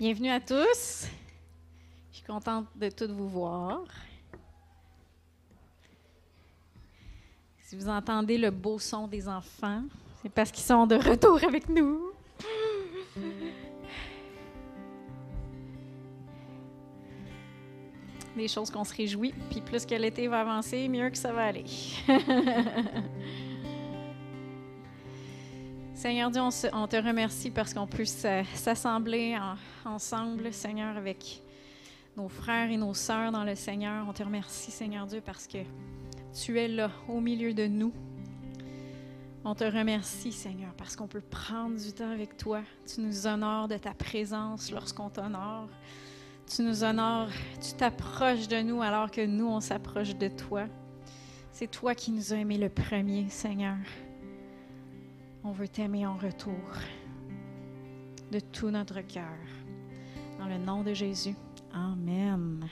Bienvenue à tous. Je suis contente de tous vous voir. Si vous entendez le beau son des enfants, c'est parce qu'ils sont de retour avec nous. Des choses qu'on se réjouit, puis plus que l'été va avancer, mieux que ça va aller. Seigneur Dieu, on, te remercie parce qu'on peut s'assembler ensemble, Seigneur, avec nos frères et nos sœurs dans le Seigneur. On te remercie, Seigneur Dieu, parce que tu es là, au milieu de nous. On te remercie, Seigneur, parce qu'on peut prendre du temps avec toi. Tu nous honores de ta présence lorsqu'on t'honore. Tu nous honores, tu t'approches de nous alors que nous, on s'approche de toi. C'est toi qui nous as aimés le premier, Seigneur. On veut t'aimer en retour de tout notre cœur. Dans le nom de Jésus. Amen.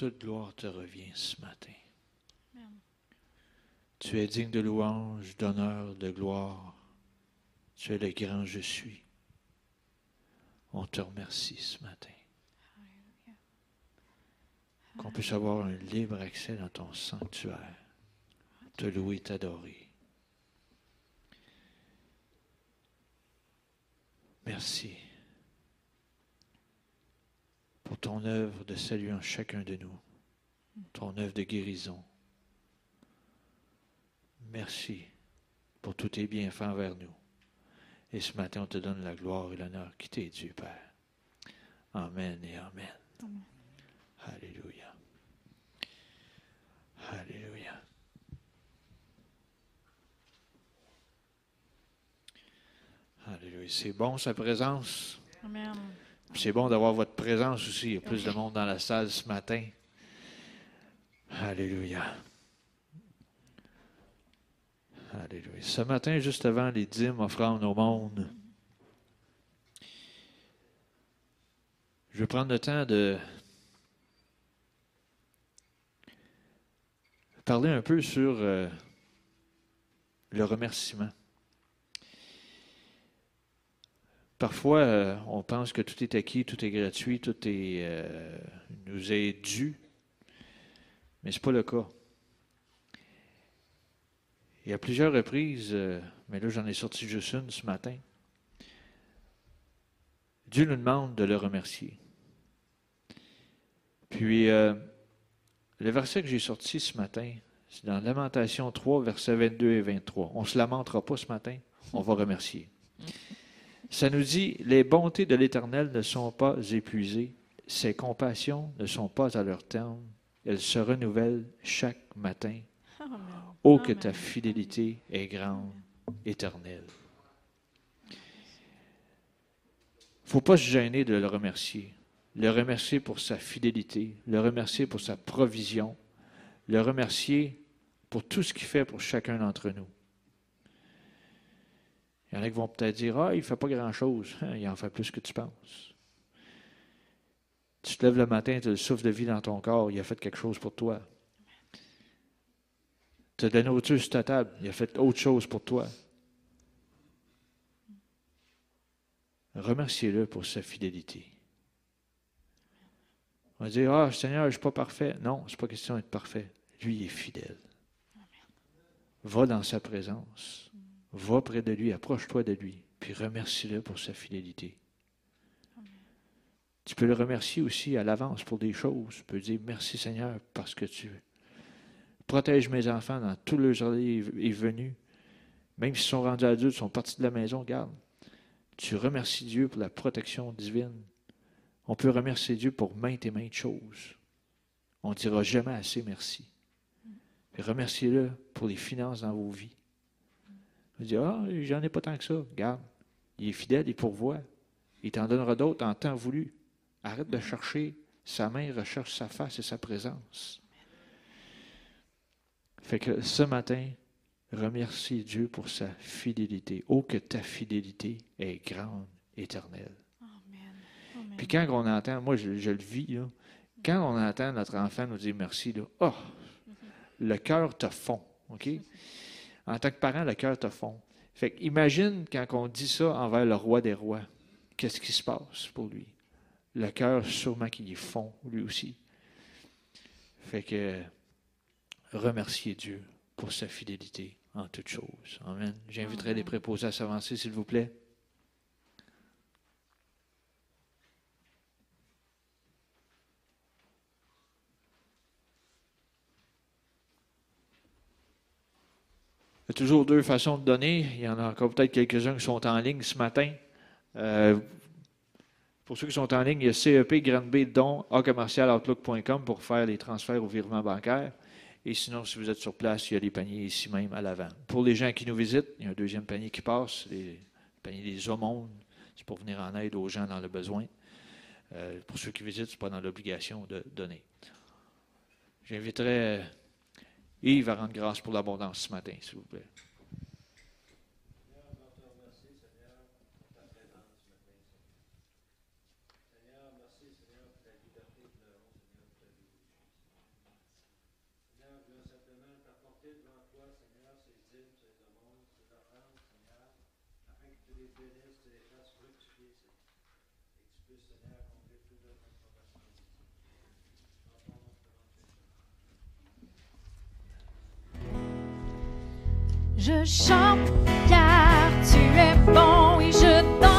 Toute gloire te revient ce matin. Tu es digne de louange, d'honneur, de gloire. Tu es le grand je suis. On te remercie ce matin. Qu'on puisse avoir un libre accès dans ton sanctuaire, te louer, t'adorer. Merci ton œuvre de salut en chacun de nous, ton œuvre de guérison. Merci pour tous tes bienfaits envers nous. Et ce matin, on te donne la gloire et l'honneur qui t'est dû, Père. Amen et Amen. Alléluia. Alléluia. Alléluia. C'est bon sa présence? Amen. C'est bon d'avoir votre présence aussi. Il y a plus de monde dans la salle ce matin. Alléluia. Alléluia. Ce matin, juste avant les dîmes offrandes au monde, je vais prendre le temps de parler un peu sur euh, le remerciement. Parfois, euh, on pense que tout est acquis, tout est gratuit, tout est, euh, nous est dû, mais ce n'est pas le cas. Il y a plusieurs reprises, euh, mais là j'en ai sorti juste une ce matin. Dieu nous demande de le remercier. Puis, le verset que j'ai sorti ce matin, c'est dans Lamentation 3, versets 22 et 23. On ne se lamentera pas ce matin, on va remercier. Ça nous dit, les bontés de l'Éternel ne sont pas épuisées, ses compassions ne sont pas à leur terme, elles se renouvellent chaque matin. Oh, que ta fidélité est grande, éternelle. Il ne faut pas se gêner de le remercier. Le remercier pour sa fidélité, le remercier pour sa provision, le remercier pour tout ce qu'il fait pour chacun d'entre nous. Il y en a qui vont peut-être dire Ah, il ne fait pas grand-chose. Il en fait plus que tu penses. Tu te lèves le matin, tu as le souffle de vie dans ton corps, il a fait quelque chose pour toi. Tu as de la nourriture sur ta table, il a fait autre chose pour toi. Remerciez-le pour sa fidélité. On va dire Ah, Seigneur, je ne suis pas parfait. Non, ce n'est pas question d'être parfait. Lui, il est fidèle. Va dans sa présence. Va près de lui, approche-toi de lui, puis remercie-le pour sa fidélité. Tu peux le remercier aussi à l'avance pour des choses. Tu peux dire merci Seigneur parce que tu protèges mes enfants dans tous leurs allées et venues. Même s'ils sont rendus adultes, sont partis de la maison, garde. Tu remercies Dieu pour la protection divine. On peut remercier Dieu pour maintes et maintes choses. On ne dira jamais assez merci. remerciez-le pour les finances dans vos vies. Il dit Ah, j'en ai pas tant que ça. Regarde, il est fidèle, il pourvoit. Il t'en donnera d'autres en temps voulu. Arrête de chercher sa main, recherche sa face et sa présence. Fait que ce matin, remercie Dieu pour sa fidélité. Oh, que ta fidélité est grande, éternelle. Amen. Puis quand on entend, moi je, le vis, quand on entend notre enfant nous dire merci, là, oh, le cœur te fond. OK? En tant que parent, le cœur te fond. Fait imagine quand on dit ça envers le roi des rois, qu'est-ce qui se passe pour lui? Le cœur, sûrement qu'il est fond, lui aussi. Fait que remercier Dieu pour sa fidélité en toutes choses. Amen. J'inviterai les préposés à s'avancer, s'il vous plaît. Il y a toujours deux façons de donner. Il y en a encore peut-être quelques-uns qui sont en ligne ce matin. Euh, pour ceux qui sont en ligne, il y a CEP B don à commercialoutlook.com pour faire les transferts au virement bancaire. Et sinon, si vous êtes sur place, il y a des paniers ici même à l'avant. Pour les gens qui nous visitent, il y a un deuxième panier qui passe, les paniers des aumônes. C'est pour venir en aide aux gens dans le besoin. Euh, pour ceux qui visitent, ce n'est pas dans l'obligation de donner. J'inviterai Yves va rendre grâce pour l'abondance ce matin, s'il vous plaît. Je chante car tu es bon et je danse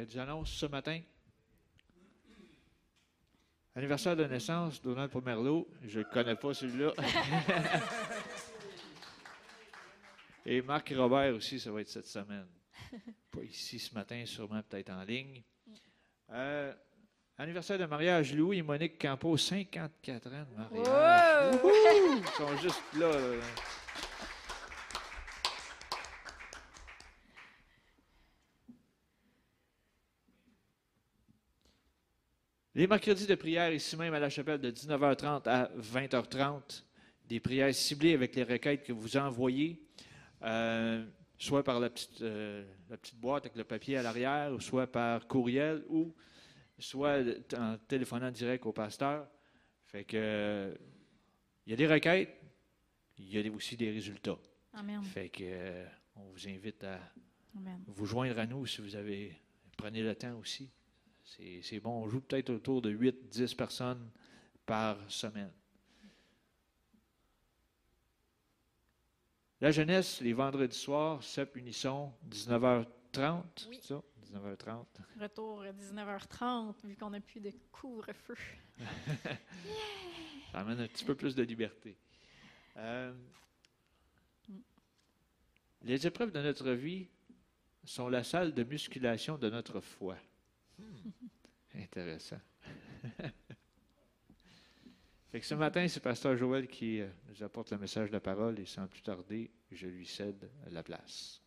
avec euh, des annonces ce matin. Anniversaire de naissance, Donald Pomerleau. Je ne connais pas celui-là. Et Marc Robert aussi, ça va être cette semaine. Pas ici ce matin, sûrement peut-être en ligne. Euh, anniversaire de mariage, Louis et Monique Campo, 54 ans de mariage. Wow! Ils sont juste là. là. Les mercredis de prière ici même à la chapelle de 19h30 à 20h30, des prières ciblées avec les requêtes que vous envoyez, euh, soit par la petite, euh, la petite boîte avec le papier à l'arrière, ou soit par courriel, ou soit en téléphonant direct au pasteur. Fait que il y a des requêtes, il y a aussi des résultats. Amen. Fait que euh, on vous invite à Amen. vous joindre à nous si vous avez. Prenez le temps aussi. C'est bon. On joue peut-être autour de 8-10 personnes par semaine. La jeunesse, les vendredis soirs, CEP Unisson, 19h30. Oui. ça? 19h30. Retour à 19h30, vu qu'on n'a plus de couvre-feu. Ça amène un petit peu plus de liberté. Euh, les épreuves de notre vie sont la salle de musculation de notre foi. Intéressant. Fait que ce matin, c'est Pasteur Joël qui euh, nous apporte le message de la parole et sans plus tarder, je lui cède la place.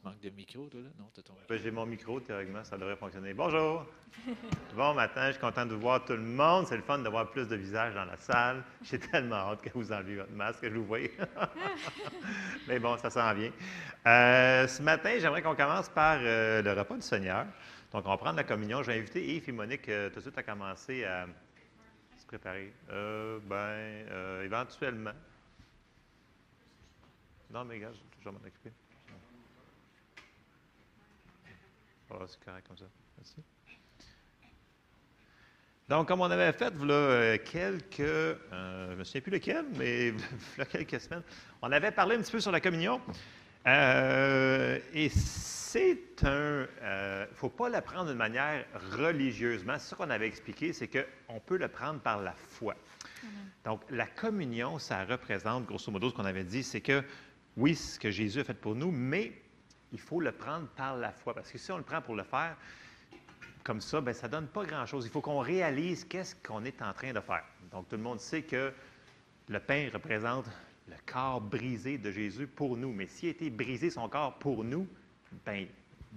Tu manques de micro, toi, là? Non, t'as ton micro. Ben, J'ai mon micro, théoriquement, ça devrait fonctionner. Bonjour! Bon matin, je suis content de voir tout le monde. C'est le fun d'avoir plus de visages dans la salle. J'ai tellement hâte que vous enlevez votre masque, que je vous voie. Mais bon, ça s'en vient. Euh, ce matin, j'aimerais qu'on commence par euh, le repas du Seigneur. Donc, on va prendre la communion. Je vais inviter Yves et Monique euh, tout de suite à commencer à se préparer? Ben, éventuellement. Non, mais gars, je vais m'en occuper. Oh, c'est correct comme ça. Merci. Donc, comme on avait fait, voilà euh, quelques, euh, je ne me souviens plus lequel, mais voilà quelques semaines, on avait parlé un petit peu sur la communion. Euh, et c'est un. Il ne faut pas la prendre d'une manière religieusement. Ça qu'on avait expliqué, c'est qu'on peut le prendre par la foi. Donc, la communion, ça représente, grosso modo, ce qu'on avait dit, c'est que oui, ce que Jésus a fait pour nous, mais il faut le prendre par la foi. Parce que si on le prend pour le faire comme ça, bien, ça ne donne pas grand-chose. Il faut qu'on réalise qu'est-ce qu'on est en train de faire. Donc, tout le monde sait que le pain représente le corps brisé de Jésus pour nous. Mais s'il a été brisé son corps pour nous, bien,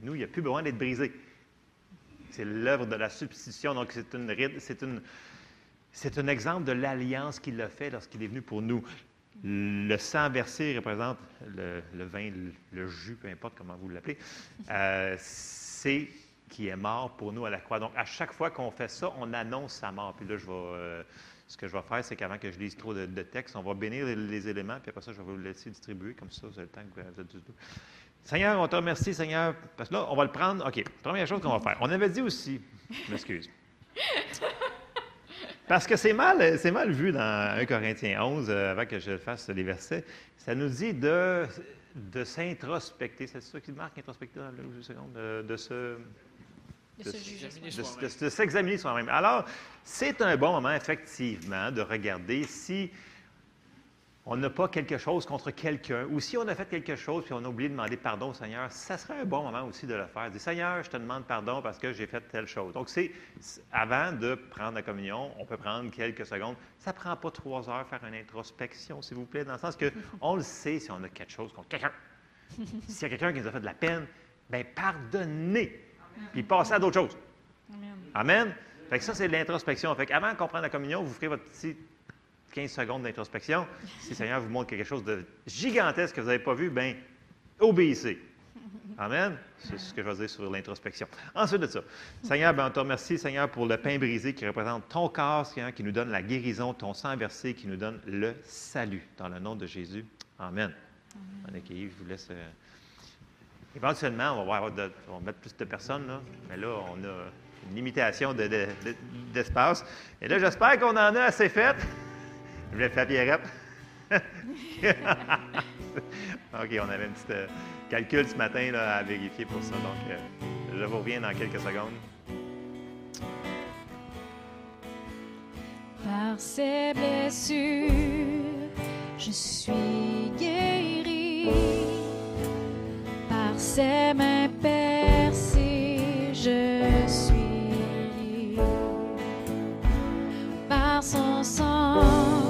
nous, il n'y a plus besoin d'être brisé. C'est l'œuvre de la substitution. Donc, c'est une, c'est une, c'est un exemple de l'alliance qu'il a fait lorsqu'il est venu pour nous. Le sang versé représente le, vin, le, jus, peu importe comment vous l'appelez. Euh, c'est qui est mort pour nous à la croix. Donc, à chaque fois qu'on fait ça, on annonce sa mort. Puis là, je euh, ce que je vais faire, c'est qu'avant que je lise trop de, textes, on va bénir les, éléments, puis après ça, je vais vous laisser distribuer, comme ça, vous avez le temps que vous êtes du Seigneur, on te remercie, Seigneur, parce que là, on va le prendre. OK, première chose qu'on va faire. On avait dit aussi, m'excuse. Parce que c'est mal, c'est mal vu dans 1 Corinthiens 11, euh, avant que je fasse les versets. Ça nous dit de, de s'introspecter. C'est ça qui marque, introspecter dans le seconde, de, de se de, s'examiner soi-même. Alors, c'est un bon moment, effectivement, de regarder si on n'a pas quelque chose contre quelqu'un, ou si on a fait quelque chose puis on a oublié de demander pardon au Seigneur, ça serait un bon moment aussi de le faire. Dire Seigneur, je te demande pardon parce que j'ai fait telle chose. Donc, c'est avant de prendre la communion, on peut prendre quelques secondes. Ça ne prend pas trois heures faire une introspection, s'il vous plaît, dans le sens que on le sait si on a quelque chose contre quelqu'un. S'il y a quelqu'un qui nous a fait de la peine, bien, pardonnez puis passer à d'autres choses. Amen. Amen. Fait que ça, c'est de l'introspection. Fait avant qu'on prenne la communion, vous ferez votre petit 15 secondes d'introspection. Si le Seigneur vous montre quelque chose de gigantesque que vous n'avez pas vu, bien, obéissez. Amen. C'est ce que je vais dire sur l'introspection. Ensuite de ça, Seigneur, ben, on te remercie, Seigneur, pour le pain brisé qui représente ton corps, Seigneur, qui nous donne la guérison, ton sang versé qui nous donne le salut. Dans le nom de Jésus. Amen. Amen. je vous laisse. Euh, Éventuellement, on va, avoir on va mettre plus de personnes, là, mais là, on a une limitation d'espace. Et là, j'espère qu'on en a assez fait. Je vais faire Pierrette. OK, on avait un petit euh, calcul ce matin à vérifier pour ça. Donc, euh, je vous reviens dans quelques secondes. Par ces blessures, je suis guéri ses mains percées, je suis par son sang.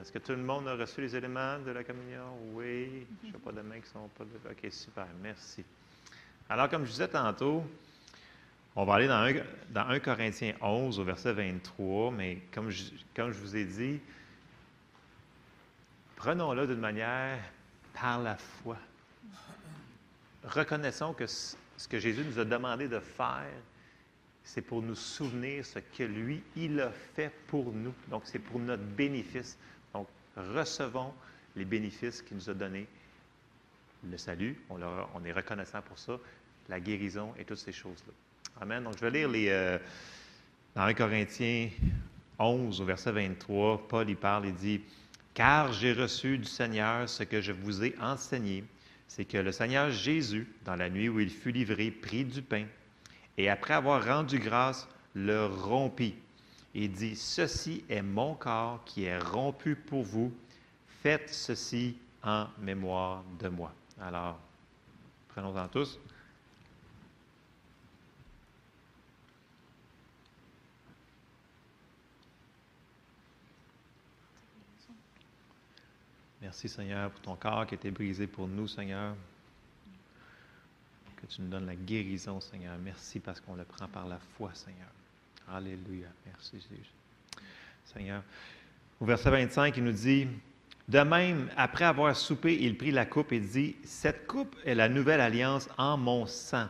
Est-ce que tout le monde a reçu les éléments de la communion? Oui. Je ne pas de mains qui sont pas de... OK, super. Merci. Alors, comme je disais tantôt, on va aller dans 1, dans 1 Corinthiens 11 au verset 23, mais comme je, comme je vous ai dit, prenons-le d'une manière par la foi. Reconnaissons que ce que Jésus nous a demandé de faire, c'est pour nous souvenir ce que lui, il a fait pour nous. Donc, c'est pour notre bénéfice. Donc, recevons les bénéfices qu'il nous a donnés. Le salut, on, est reconnaissant pour ça, la guérison et toutes ces choses-là. Amen. Donc, je vais lire les, euh, dans 1 Corinthiens 11, au verset 23, Paul y parle, il dit, Car j'ai reçu du Seigneur ce que je vous ai enseigné, c'est que le Seigneur Jésus, dans la nuit où il fut livré, prit du pain et après avoir rendu grâce, le rompit et dit, Ceci est mon corps qui est rompu pour vous, faites ceci en mémoire de moi. Alors, prenons-en tous. Merci Seigneur pour ton corps qui a été brisé pour nous, Seigneur tu nous donnes la guérison, Seigneur. Merci parce qu'on le prend par la foi, Seigneur. Alléluia. Merci, Jésus. Seigneur. Au verset 25, il nous dit, de même, après avoir soupé, il prit la coupe et dit, Cette coupe est la nouvelle alliance en mon sang.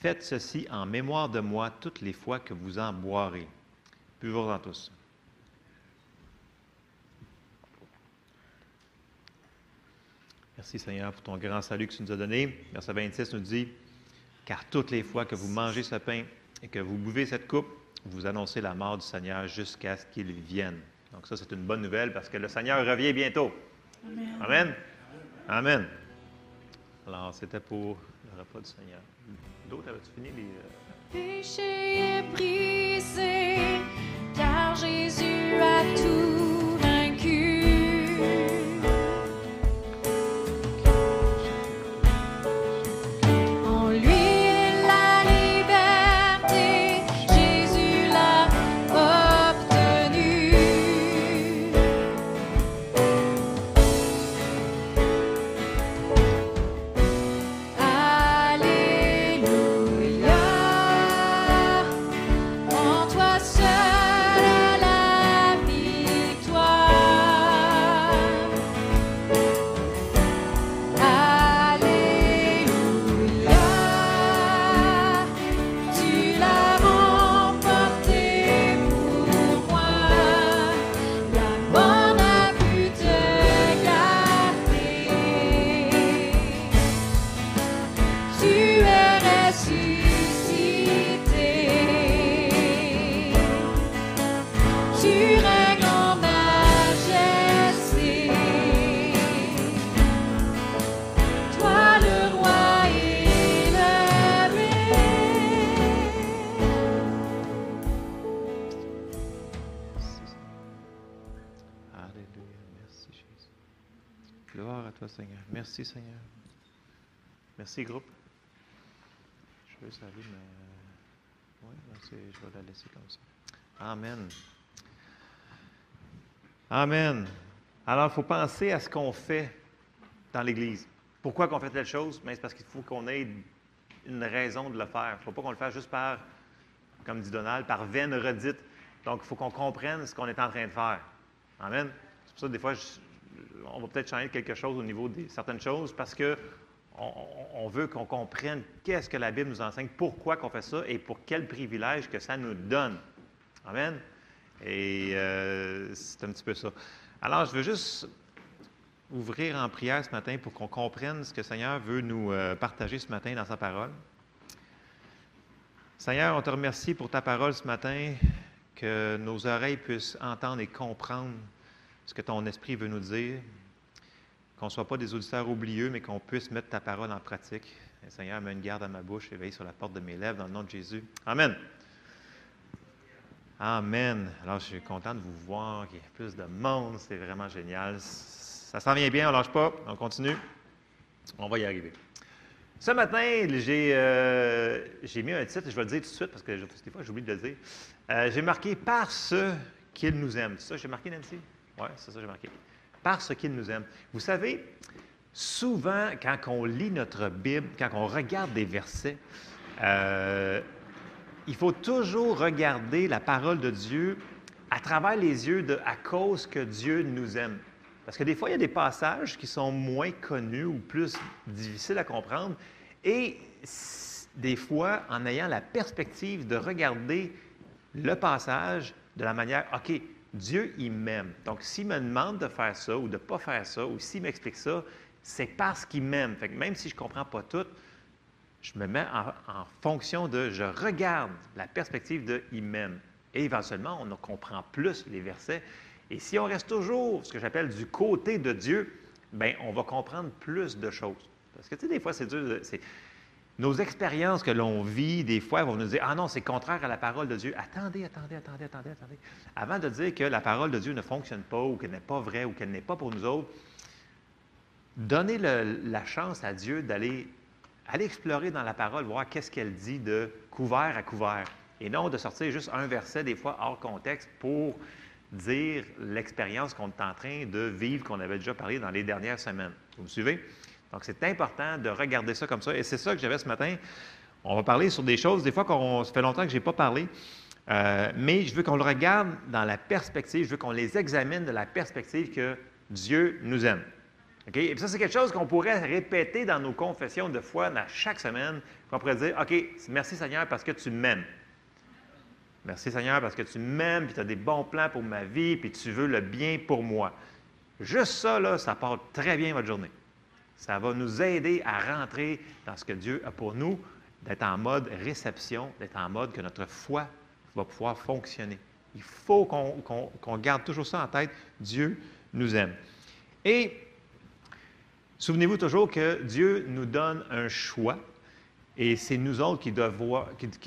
Faites ceci en mémoire de moi toutes les fois que vous en boirez. Buvons-en tous. Merci Seigneur pour ton grand salut que tu nous as donné. Verset 26 nous dit, car toutes les fois que vous mangez ce pain et que vous buvez cette coupe, vous annoncez la mort du Seigneur jusqu'à ce qu'il vienne. Donc ça, c'est une bonne nouvelle parce que le Seigneur revient bientôt. Amen. Amen? Amen. Alors, c'était pour le repas du Seigneur. D'autres, avais-tu fini les... Euh? Péché est brisé, car Jésus a tout Merci, groupe. Je veux savoir, mais. Oui, je vais la laisser comme ça. Amen. Amen. Alors, il faut penser à ce qu'on fait dans l'Église. Pourquoi qu'on fait telle chose? Mais c'est parce qu'il faut qu'on ait une raison de le faire. Il ne faut pas qu'on le fasse juste par, comme dit Donald, par veine redite. Donc, il faut qu'on comprenne ce qu'on est en train de faire. Amen. C'est pour ça que des fois, on va peut-être changer quelque chose au niveau de certaines choses parce que on, veut qu'on comprenne qu'est-ce que la Bible nous enseigne, pourquoi qu'on fait ça et pour quel privilège que ça nous donne. Amen. Et euh, c'est un petit peu ça. Alors, je veux juste ouvrir en prière ce matin pour qu'on comprenne ce que le Seigneur veut nous euh, partager ce matin dans sa parole. Seigneur, on te remercie pour ta parole ce matin, que nos oreilles puissent entendre et comprendre ce que ton esprit veut nous dire qu'on ne soit pas des auditeurs oublieux, mais qu'on puisse mettre ta parole en pratique. Seigneur, mets une garde à ma bouche et veille sur la porte de mes lèvres dans le nom de Jésus. Amen. Amen. Alors, je suis content de vous voir, qu'il y ait plus de monde. C'est vraiment génial. Ça s'en vient bien, on ne lâche pas. On continue. On va y arriver. Ce matin, j'ai euh, mis un titre, je vais le dire tout de suite parce que des fois, j'oublie de le dire. Euh, j'ai marqué Par ceux qu'il nous aime. C'est ça, j'ai marqué, Nancy? Oui, c'est ça que j'ai marqué. Parce qu'il nous aime. Vous savez, souvent, quand on lit notre Bible, quand on regarde des versets, euh, il faut toujours regarder la parole de Dieu à travers les yeux de à cause que Dieu nous aime. Parce que des fois, il y a des passages qui sont moins connus ou plus difficiles à comprendre. Et des fois, en ayant la perspective de regarder le passage de la manière, OK, Dieu, il m'aime. Donc, s'il me demande de faire ça ou de ne pas faire ça, ou s'il m'explique ça, c'est parce qu'il m'aime. Fait que même si je ne comprends pas tout, je me mets en, fonction de, je regarde la perspective de il m'aime. Et éventuellement, on comprend plus les versets. Et si on reste toujours, ce que j'appelle du côté de Dieu, bien, on va comprendre plus de choses. Parce que, tu sais, des fois, c'est dur. Nos expériences que l'on vit, des fois, vont nous dire Ah non, c'est contraire à la parole de Dieu. Attendez, attendez, attendez, attendez, attendez. Avant de dire que la parole de Dieu ne fonctionne pas ou qu'elle n'est pas vraie ou qu'elle n'est pas pour nous autres, donnez la chance à Dieu d'aller aller explorer dans la parole, voir qu'est-ce qu'elle dit de couvert à couvert. Et non de sortir juste un verset, des fois hors contexte, pour dire l'expérience qu'on est en train de vivre, qu'on avait déjà parlé dans les dernières semaines. Vous me suivez? Donc, c'est important de regarder ça comme ça. Et c'est ça que j'avais ce matin. On va parler sur des choses, des fois, qu'on, ça fait longtemps que je n'ai pas parlé, euh, mais je veux qu'on le regarde dans la perspective, je veux qu'on les examine de la perspective que Dieu nous aime. Et ça, c'est quelque chose qu'on pourrait répéter dans nos confessions de foi à chaque semaine. On pourrait dire, OK, merci Seigneur parce que tu m'aimes. Merci Seigneur parce que tu m'aimes, puis tu as des bons plans pour ma vie, puis tu veux le bien pour moi. Juste ça, là, ça porte très bien votre journée. Ça va nous aider à rentrer dans ce que Dieu a pour nous, d'être en mode réception, d'être en mode que notre foi va pouvoir fonctionner. Il faut qu'on garde toujours ça en tête. Dieu nous aime. Et Souvenez-vous toujours que Dieu nous donne un choix et c'est nous autres qui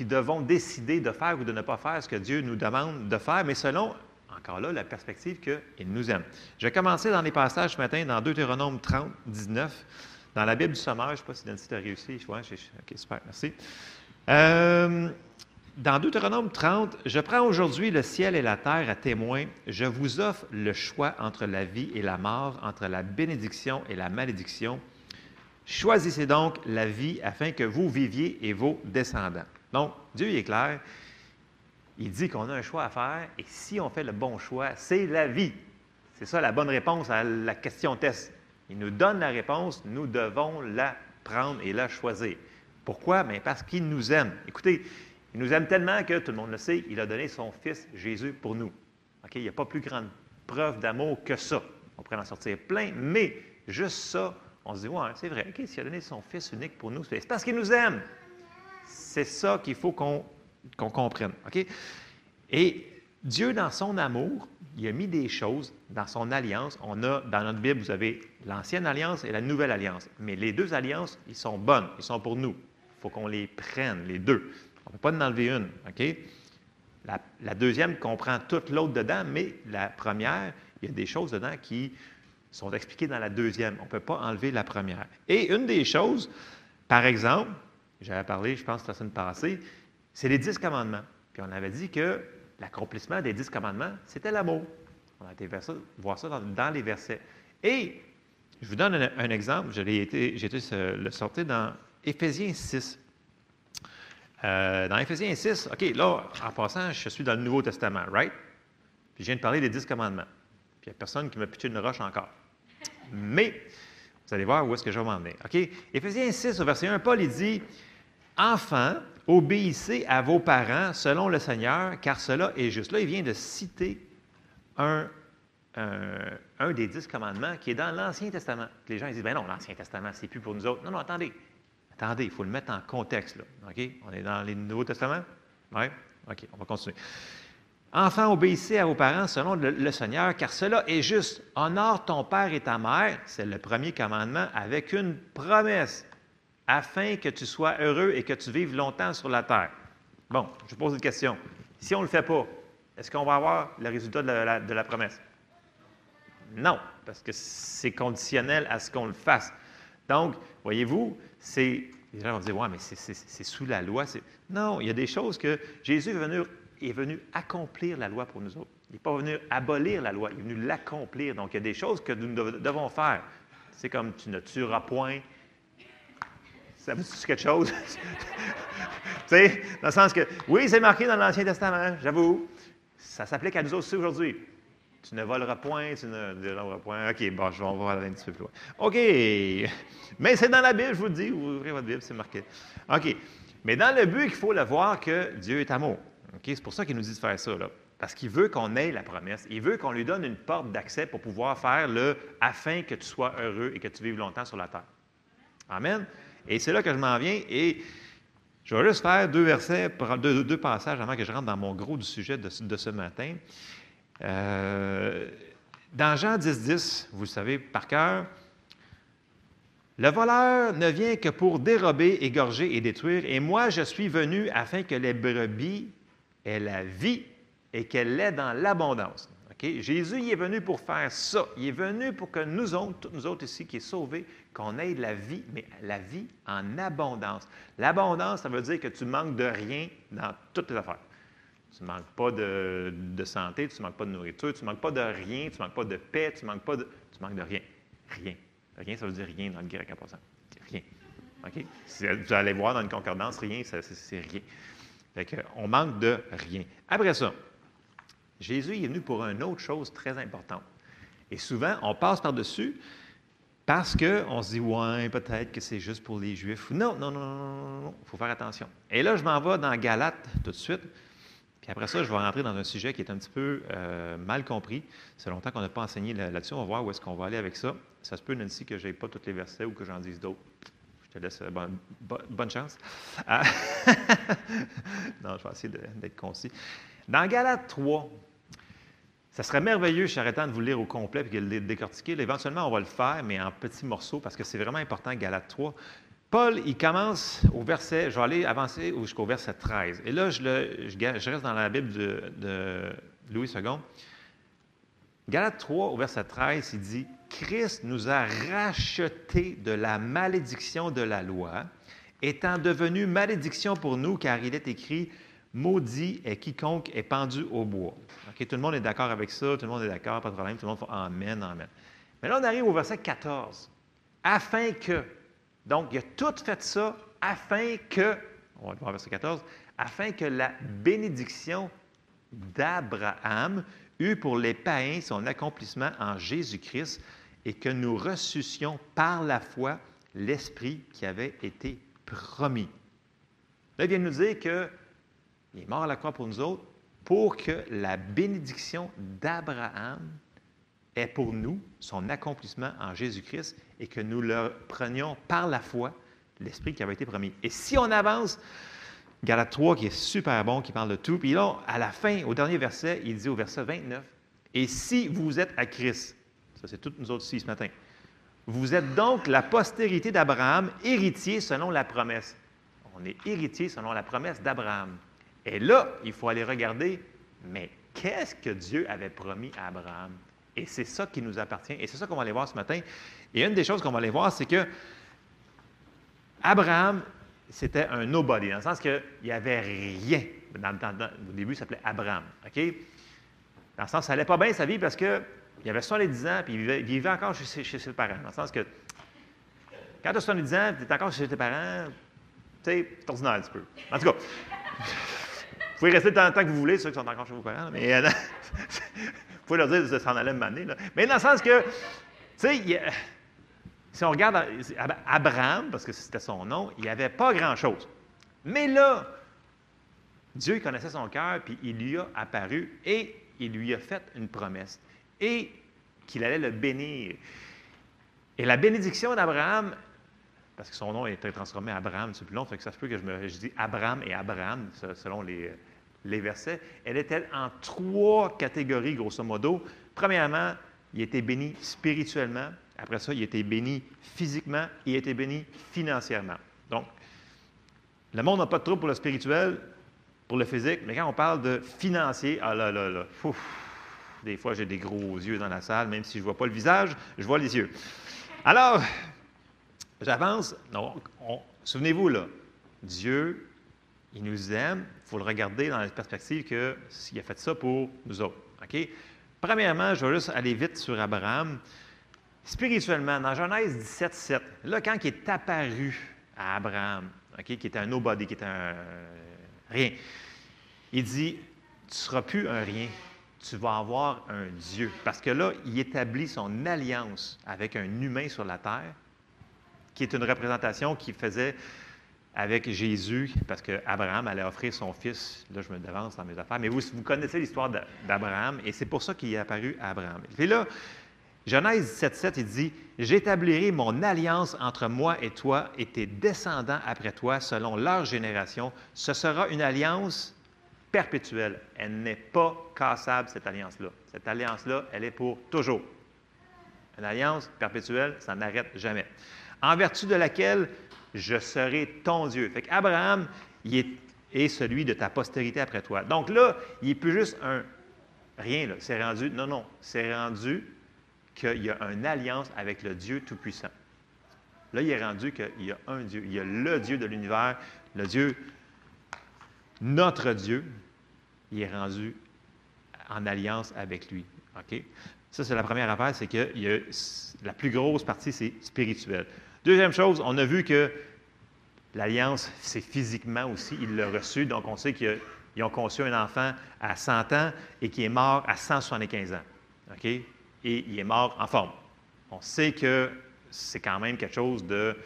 devons, décider de faire ou de ne pas faire ce que Dieu nous demande de faire, mais selon, encore là, la perspective qu'il nous aime. Je vais commencer dans les passages ce matin, dans Deutéronome 30, 19, dans la Bible du sommaire. Je ne sais pas si Nancy a réussi. OK, super, merci. Euh, dans Deutéronome 30, je prends aujourd'hui le ciel et la terre à témoin. Je vous offre le choix entre la vie et la mort, entre la bénédiction et la malédiction. Choisissez donc la vie afin que vous viviez et vos descendants. Donc, Dieu est clair. Il dit qu'on a un choix à faire et si on fait le bon choix, c'est la vie. C'est ça la bonne réponse à la question test. Il nous donne la réponse, nous devons la prendre et la choisir. Pourquoi? Bien parce qu'il nous aime. Écoutez, il nous aime tellement que, tout le monde le sait, il a donné son Fils Jésus pour nous. Il n'y a pas plus grande preuve d'amour que ça. On pourrait en sortir plein, mais juste ça, on se dit, ouais, c'est vrai, OK, s'il a donné son Fils unique pour nous, c'est parce qu'il nous aime. C'est ça qu'il faut qu'on comprenne. OK? Et Dieu, dans son amour, il a mis des choses dans son alliance. On a, dans notre Bible, vous avez l'ancienne alliance et la nouvelle alliance. Mais les deux alliances, ils sont bonnes, ils sont pour nous. Il faut qu'on les prenne, les deux. On ne peut pas en enlever une. OK? La, deuxième comprend toute l'autre dedans, mais la première, il y a des choses dedans qui sont expliquées dans la deuxième. On ne peut pas enlever la première. Et une des choses, par exemple, j'avais parlé, je pense, la semaine passée, c'est les dix commandements. Puis on avait dit que l'accomplissement des dix commandements, c'était l'amour. On a été voir ça dans, les versets. Et je vous donne un, exemple. J'ai été, le sortir dans Éphésiens 6. Euh, dans Éphésiens 6, OK, là, en passant, je suis dans le Nouveau Testament, right? Puis je viens de parler des dix commandements. Puis il n'y a personne qui m'a pitché une roche encore. Mais, vous allez voir où est-ce que je vais m'emmener. OK? Éphésiens 6, au verset 1, Paul, il dit Enfants, obéissez à vos parents selon le Seigneur, car cela est juste. Là, il vient de citer un, un, des dix commandements qui est dans l'Ancien Testament. Les gens ils disent Ben non, l'Ancien Testament, c'est plus pour nous autres. Non, non, attendez. Attendez, il faut le mettre en contexte. Là. OK? On est dans les Nouveaux Testaments? Oui? OK, on va continuer. Enfants, obéissez à vos parents selon le, Seigneur, car cela est juste. Honore ton père et ta mère, c'est le premier commandement, avec une promesse, afin que tu sois heureux et que tu vives longtemps sur la terre. Bon, je pose une question. Si on ne le fait pas, est-ce qu'on va avoir le résultat de la promesse? Non, parce que c'est conditionnel à ce qu'on le fasse. Donc, voyez-vous, c'est. Les gens vont dire, ouais, mais c'est sous la loi. Non, il y a des choses que Jésus est venu, est venu accomplir la loi pour nous autres. Il n'est pas venu abolir la loi, il est venu l'accomplir. Donc, il y a des choses que nous devons faire. C'est comme tu ne tueras point. Ça veut dire quelque chose? tu sais, dans le sens que, oui, c'est marqué dans l'Ancien Testament, j'avoue. Ça s'applique à nous aussi aujourd'hui. Tu ne voleras point, tu ne déroberas point. OK, bon, je vais voir un petit peu plus loin. OK. Mais c'est dans la Bible, je vous le dis. Vous ouvrez votre Bible, c'est marqué. OK. Mais dans le but qu'il faut le voir que Dieu est amour. OK? C'est pour ça qu'il nous dit de faire ça, là. Parce qu'il veut qu'on ait la promesse. Il veut qu'on lui donne une porte d'accès pour pouvoir faire le afin que tu sois heureux et que tu vives longtemps sur la terre. Amen. Et c'est là que je m'en viens. Et je vais juste faire deux versets, deux, passages avant que je rentre dans mon gros du sujet de, ce matin. Euh, dans Jean 10, 10, vous le savez par cœur, le voleur ne vient que pour dérober, égorger et détruire, et moi je suis venu afin que les brebis aient la vie et qu'elle l'ait dans l'abondance. Jésus il est venu pour faire ça. Il est venu pour que nous autres, nous autres ici qui est sauvés, qu'on ait la vie, mais la vie en abondance. L'abondance, ça veut dire que tu manques de rien dans toutes tes affaires. Tu ne manques pas de, santé, tu ne manques pas de nourriture, tu ne manques pas de rien, tu ne manques pas de paix, tu ne manques pas de. Tu manques de rien. Rien. Rien, ça veut dire rien dans le grec en passant. Rien. OK? vous allez voir dans une concordance, rien, c'est rien. Fait on manque de rien. Après ça, Jésus est venu pour une autre chose très importante. Et souvent, on passe par-dessus parce qu'on se dit, ouais, peut-être que c'est juste pour les Juifs. Non, non, non, non, non, il faut faire attention. Et là, je m'en vais dans Galate tout de suite. Puis après ça, je vais rentrer dans un sujet qui est un petit peu euh, mal compris. C'est longtemps qu'on n'a pas enseigné là-dessus. On va voir où est-ce qu'on va aller avec ça. Ça se peut, Nancy, que je n'ai pas tous les versets ou que j'en dise d'autres. Je te laisse euh, bonne, chance. Ah. non, je vais essayer d'être concis. Dans Galate 3, ça serait merveilleux, je suis de vous lire au complet et de le décortiquer. éventuellement, on va le faire, mais en petits morceaux, parce que c'est vraiment important, Galate 3. Paul, il commence au verset, je vais aller avancer jusqu'au verset 13. Et là, je, reste dans la Bible de, Louis II. Galate 3, au verset 13, il dit Christ nous a rachetés de la malédiction de la loi, étant devenu malédiction pour nous, car il est écrit Maudit est quiconque est pendu au bois. tout le monde est d'accord avec ça, tout le monde est d'accord, pas de problème, tout le monde fait Amen, Amen. Mais là, on arrive au verset 14. Afin que, donc, il a tout fait ça afin que, on va voir verset 14, afin que la bénédiction d'Abraham eût pour les païens son accomplissement en Jésus-Christ et que nous reçussions par la foi l'Esprit qui avait été promis. Là, il vient nous dire qu'il est mort à la croix pour nous autres pour que la bénédiction d'Abraham est pour nous son accomplissement en Jésus-Christ et que nous le prenions par la foi, l'Esprit qui avait été promis. Et si on avance, Galate 3 qui est super bon, qui parle de tout, puis là, à la fin, au dernier verset, il dit au verset 29, Et si vous êtes à Christ, ça c'est toutes nous autres ici ce matin, vous êtes donc la postérité d'Abraham, héritier selon la promesse. On est héritier selon la promesse d'Abraham. Et là, il faut aller regarder, mais qu'est-ce que Dieu avait promis à Abraham? Et c'est ça qui nous appartient. Et c'est ça qu'on va aller voir ce matin. Et une des choses qu'on va aller voir, c'est que Abraham, c'était un nobody, dans le sens qu'il n'y avait rien. au début, il s'appelait Abraham. Dans le sens, ça n'allait pas bien sa vie parce qu'il avait 70 ans, puis il vivait, encore chez, ses parents. Dans le sens que quand tu as 70 ans, tu es encore chez tes parents, tu sais, c'est ordinaire un petit peu. En tout cas, pouvez rester tant, tant que vous voulez, ceux qui sont encore chez vos parents, mais euh, pouvez leur dire de s'en aller m'amener. Mais dans le sens que, tu sais, si on regarde Abraham, parce que c'était son nom, il n'y avait pas grand-chose. Mais là, Dieu connaissait son cœur, puis il lui a apparu et il lui a fait une promesse. Et qu'il allait le bénir. Et la bénédiction d'Abraham, parce que son nom était transformé en Abraham, c'est plus long, fait que ça se peut que je me je dis Abraham et Abraham, selon les, les versets, elle était en trois catégories, grosso modo? Premièrement, il était béni spirituellement. Après ça, il était béni physiquement. Il était béni financièrement. Donc, le monde n'a pas de trouble pour le spirituel, pour le physique, mais quand on parle de financier, ah là là là, des fois j'ai des gros yeux dans la salle, même si je ne vois pas le visage, je vois les yeux. Alors, j'avance. Souvenez-vous, là, Dieu il nous aime, il faut le regarder dans la perspective qu'il a fait ça pour nous autres. Premièrement, je vais juste aller vite sur Abraham. Spirituellement, dans Genèse 17, 7, là, quand il est apparu à Abraham, qui était un nobody, qui était un rien, il dit Tu ne seras plus un rien, tu vas avoir un Dieu. Parce que là, il établit son alliance avec un humain sur la terre, qui est une représentation qu'il faisait avec Jésus, parce qu'Abraham allait offrir son fils. Là, je me devance dans mes affaires. Mais vous, vous connaissez l'histoire d'Abraham, et c'est pour ça qu'il est apparu à Abraham. Et là, Genèse 17, 7, il dit J'établirai mon alliance entre moi et toi et tes descendants après toi, selon leur génération. Ce sera une alliance perpétuelle. Elle n'est pas cassable, cette alliance-là. Cette alliance-là, elle est pour toujours. Une alliance perpétuelle, ça n'arrête jamais. En vertu de laquelle je serai ton Dieu. Fait qu'Abraham, il est, celui de ta postérité après toi. Donc là, il n'est plus juste un rien, là. C'est rendu, non, non, c'est rendu qu'il y a une alliance avec le Dieu Tout-Puissant. Là, il est rendu qu'il y a un Dieu. Il y a le Dieu de l'univers, le Dieu, notre Dieu. Il est rendu en alliance avec lui. OK? Ça, c'est la première affaire, c'est que la plus grosse partie, c'est spirituel. Deuxième chose, on a vu que l'alliance, c'est physiquement aussi, il l'a reçu. Donc, on sait qu'ils ont conçu un enfant à 100 ans et qui est mort à 175 ans. OK? Et il est mort en forme. On sait que c'est quand même quelque chose de.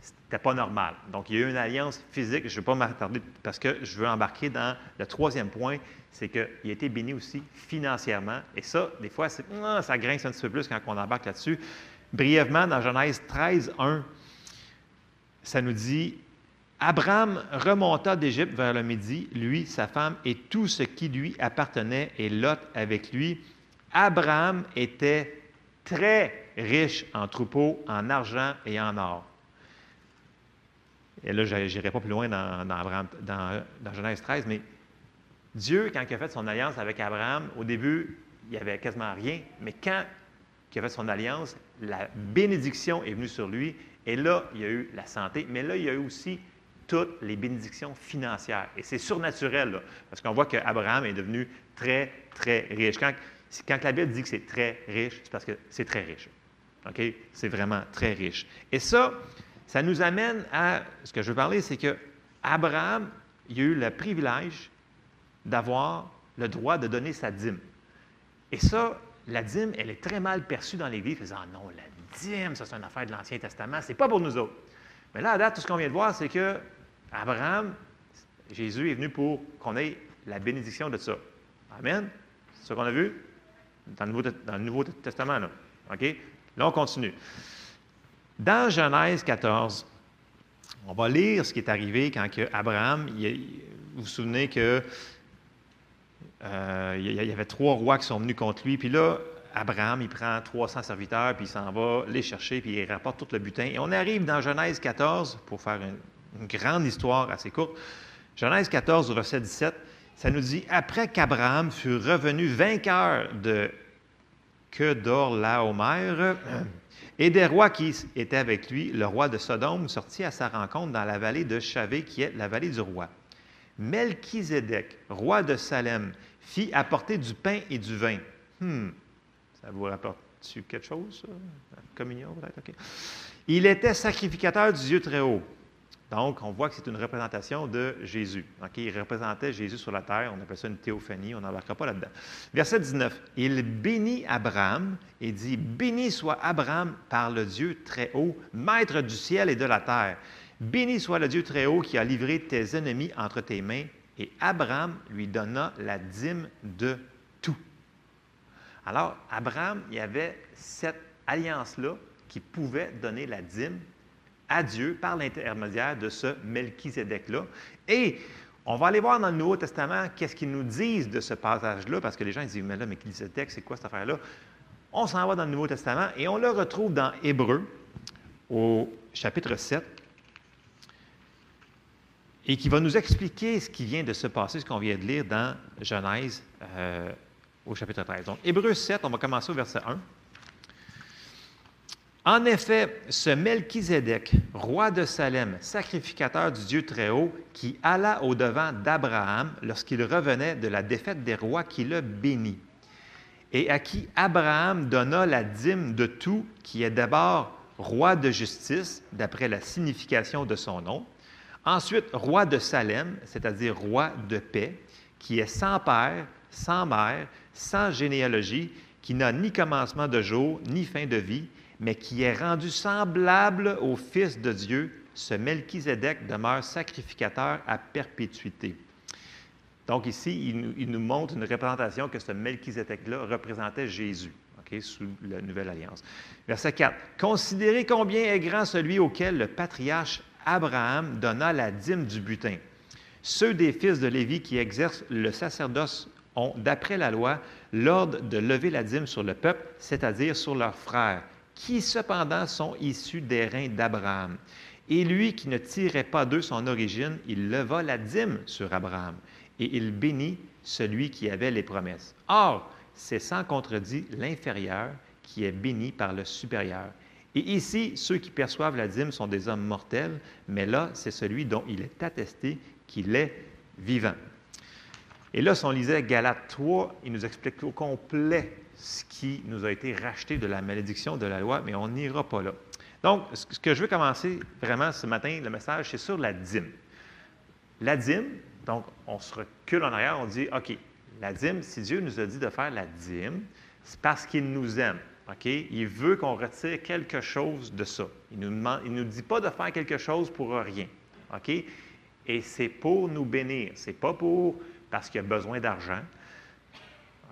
C'était pas normal. Donc, il y a eu une alliance physique. Je ne vais pas m'attarder parce que je veux embarquer dans le troisième point c'est qu'il a été béni aussi financièrement. Et ça, des fois, ah, ça grince un petit peu plus quand on embarque là-dessus. Brièvement, dans Genèse 13, 1, ça nous dit Abraham remonta d'Égypte vers le midi, lui, sa femme et tout ce qui lui appartenait, et Lot avec lui. Abraham était très riche en troupeaux, en argent et en or. Et là, je n'irai pas plus loin dans, Genèse 13, mais Dieu, quand il a fait son alliance avec Abraham, au début, il n'y avait quasiment rien, mais quand il a fait son alliance, la bénédiction est venue sur lui, et là, il y a eu la santé, mais là, il y a eu aussi toutes les bénédictions financières. Et c'est surnaturel, parce qu'on voit qu'Abraham est devenu très, très riche. Quand, quand la Bible dit que c'est très riche, c'est parce que c'est très riche. OK? C'est vraiment très riche. Et ça, ça nous amène à ce que je veux parler, c'est que Abraham, il a eu le privilège d'avoir le droit de donner sa dîme. Et ça, la dîme, elle est très mal perçue dans l'Église, faisant ah non, la dîme, ça c'est une affaire de l'Ancien Testament, c'est pas pour nous autres. Mais là, à date, tout ce qu'on vient de voir, c'est que Abraham, Jésus est venu pour qu'on ait la bénédiction de ça. Amen. C'est ce qu'on a vu dans le Nouveau, Testament. Là. OK? Là, on continue. Dans Genèse 14, on va lire ce qui est arrivé quand Abraham, vous vous souvenez que euh, il y avait trois rois qui sont venus contre lui. Puis là, Abraham, il prend 300 serviteurs, puis il s'en va les chercher, puis il rapporte tout le butin. Et on arrive dans Genèse 14, pour faire une, grande histoire assez courte. Genèse 14, verset 17, ça nous dit Après qu'Abraham fut revenu vainqueur de Kedorlaomer et des rois qui étaient avec lui, le roi de Sodome sortit à sa rencontre dans la vallée de Chavé, qui est la vallée du roi. Melchizedek, roi de Salem, fit apporter du pain et du vin. Hmm, ça vous rapporte-tu quelque chose, ça? Communion, peut-être? Il était sacrificateur du Dieu très haut. Donc, on voit que c'est une représentation de Jésus. Il représentait Jésus sur la terre. On appelle ça une théophanie. On n'embarquera pas là-dedans. Verset 19. Il bénit Abraham et dit Béni soit Abraham par le Dieu très haut, maître du ciel et de la terre. Béni soit le Dieu très haut qui a livré tes ennemis entre tes mains. Et Abraham lui donna la dîme de tout. Alors, Abraham, il y avait cette alliance-là qui pouvait donner la dîme à Dieu par l'intermédiaire de ce Melchizedek-là. Et on va aller voir dans le Nouveau Testament qu'est-ce qu'ils nous disent de ce passage-là, parce que les gens disent, mais là, Melchizedek, c'est quoi cette affaire-là? On s'en va dans le Nouveau Testament et on le retrouve dans Hébreu, au chapitre 7, et qui va nous expliquer ce qui vient de se passer, ce qu'on vient de lire dans Genèse euh, au chapitre 13. Donc, Hébreu 7, on va commencer au verset 1. En effet, ce Melchizedek, roi de Salem, sacrificateur du Dieu très haut, qui alla au-devant d'Abraham lorsqu'il revenait de la défaite des rois qui le bénit, et à qui Abraham donna la dîme de tout, qui est d'abord roi de justice, d'après la signification de son nom, ensuite roi de Salem, c'est-à-dire roi de paix, qui est sans père, sans mère, sans généalogie, qui n'a ni commencement de jour, ni fin de vie, mais qui est rendu semblable au Fils de Dieu, ce Melchizedek demeure sacrificateur à perpétuité. Donc ici, il nous, montre une représentation que ce Melchizedek-là représentait Jésus, sous la Nouvelle Alliance. Verset 4. Considérez combien est grand celui auquel le patriarche Abraham donna la dîme du butin. Ceux des fils de Lévi qui exercent le sacerdoce ont, d'après la loi, l'ordre de lever la dîme sur le peuple, c'est-à-dire sur leurs frères qui cependant sont issus des reins d'Abraham. Et lui qui ne tirait pas d'eux son origine, il leva la dîme sur Abraham, et il bénit celui qui avait les promesses. Or, c'est sans contredit l'inférieur qui est béni par le supérieur. Et ici, ceux qui perçoivent la dîme sont des hommes mortels, mais là, c'est celui dont il est attesté qu'il est vivant. Et là, si on lisait Galates 3, il nous explique au complet ce qui nous a été racheté de la malédiction de la loi, mais on n'ira pas là. Donc, ce que je veux commencer vraiment ce matin, le message, c'est sur la dîme. La dîme, donc, on se recule en arrière, on dit, OK, la dîme, si Dieu nous a dit de faire la dîme, c'est parce qu'il nous aime. Il veut qu'on retire quelque chose de ça. Il ne nous, nous dit pas de faire quelque chose pour rien. Et c'est pour nous bénir. Ce n'est pas pour parce qu'il a besoin d'argent.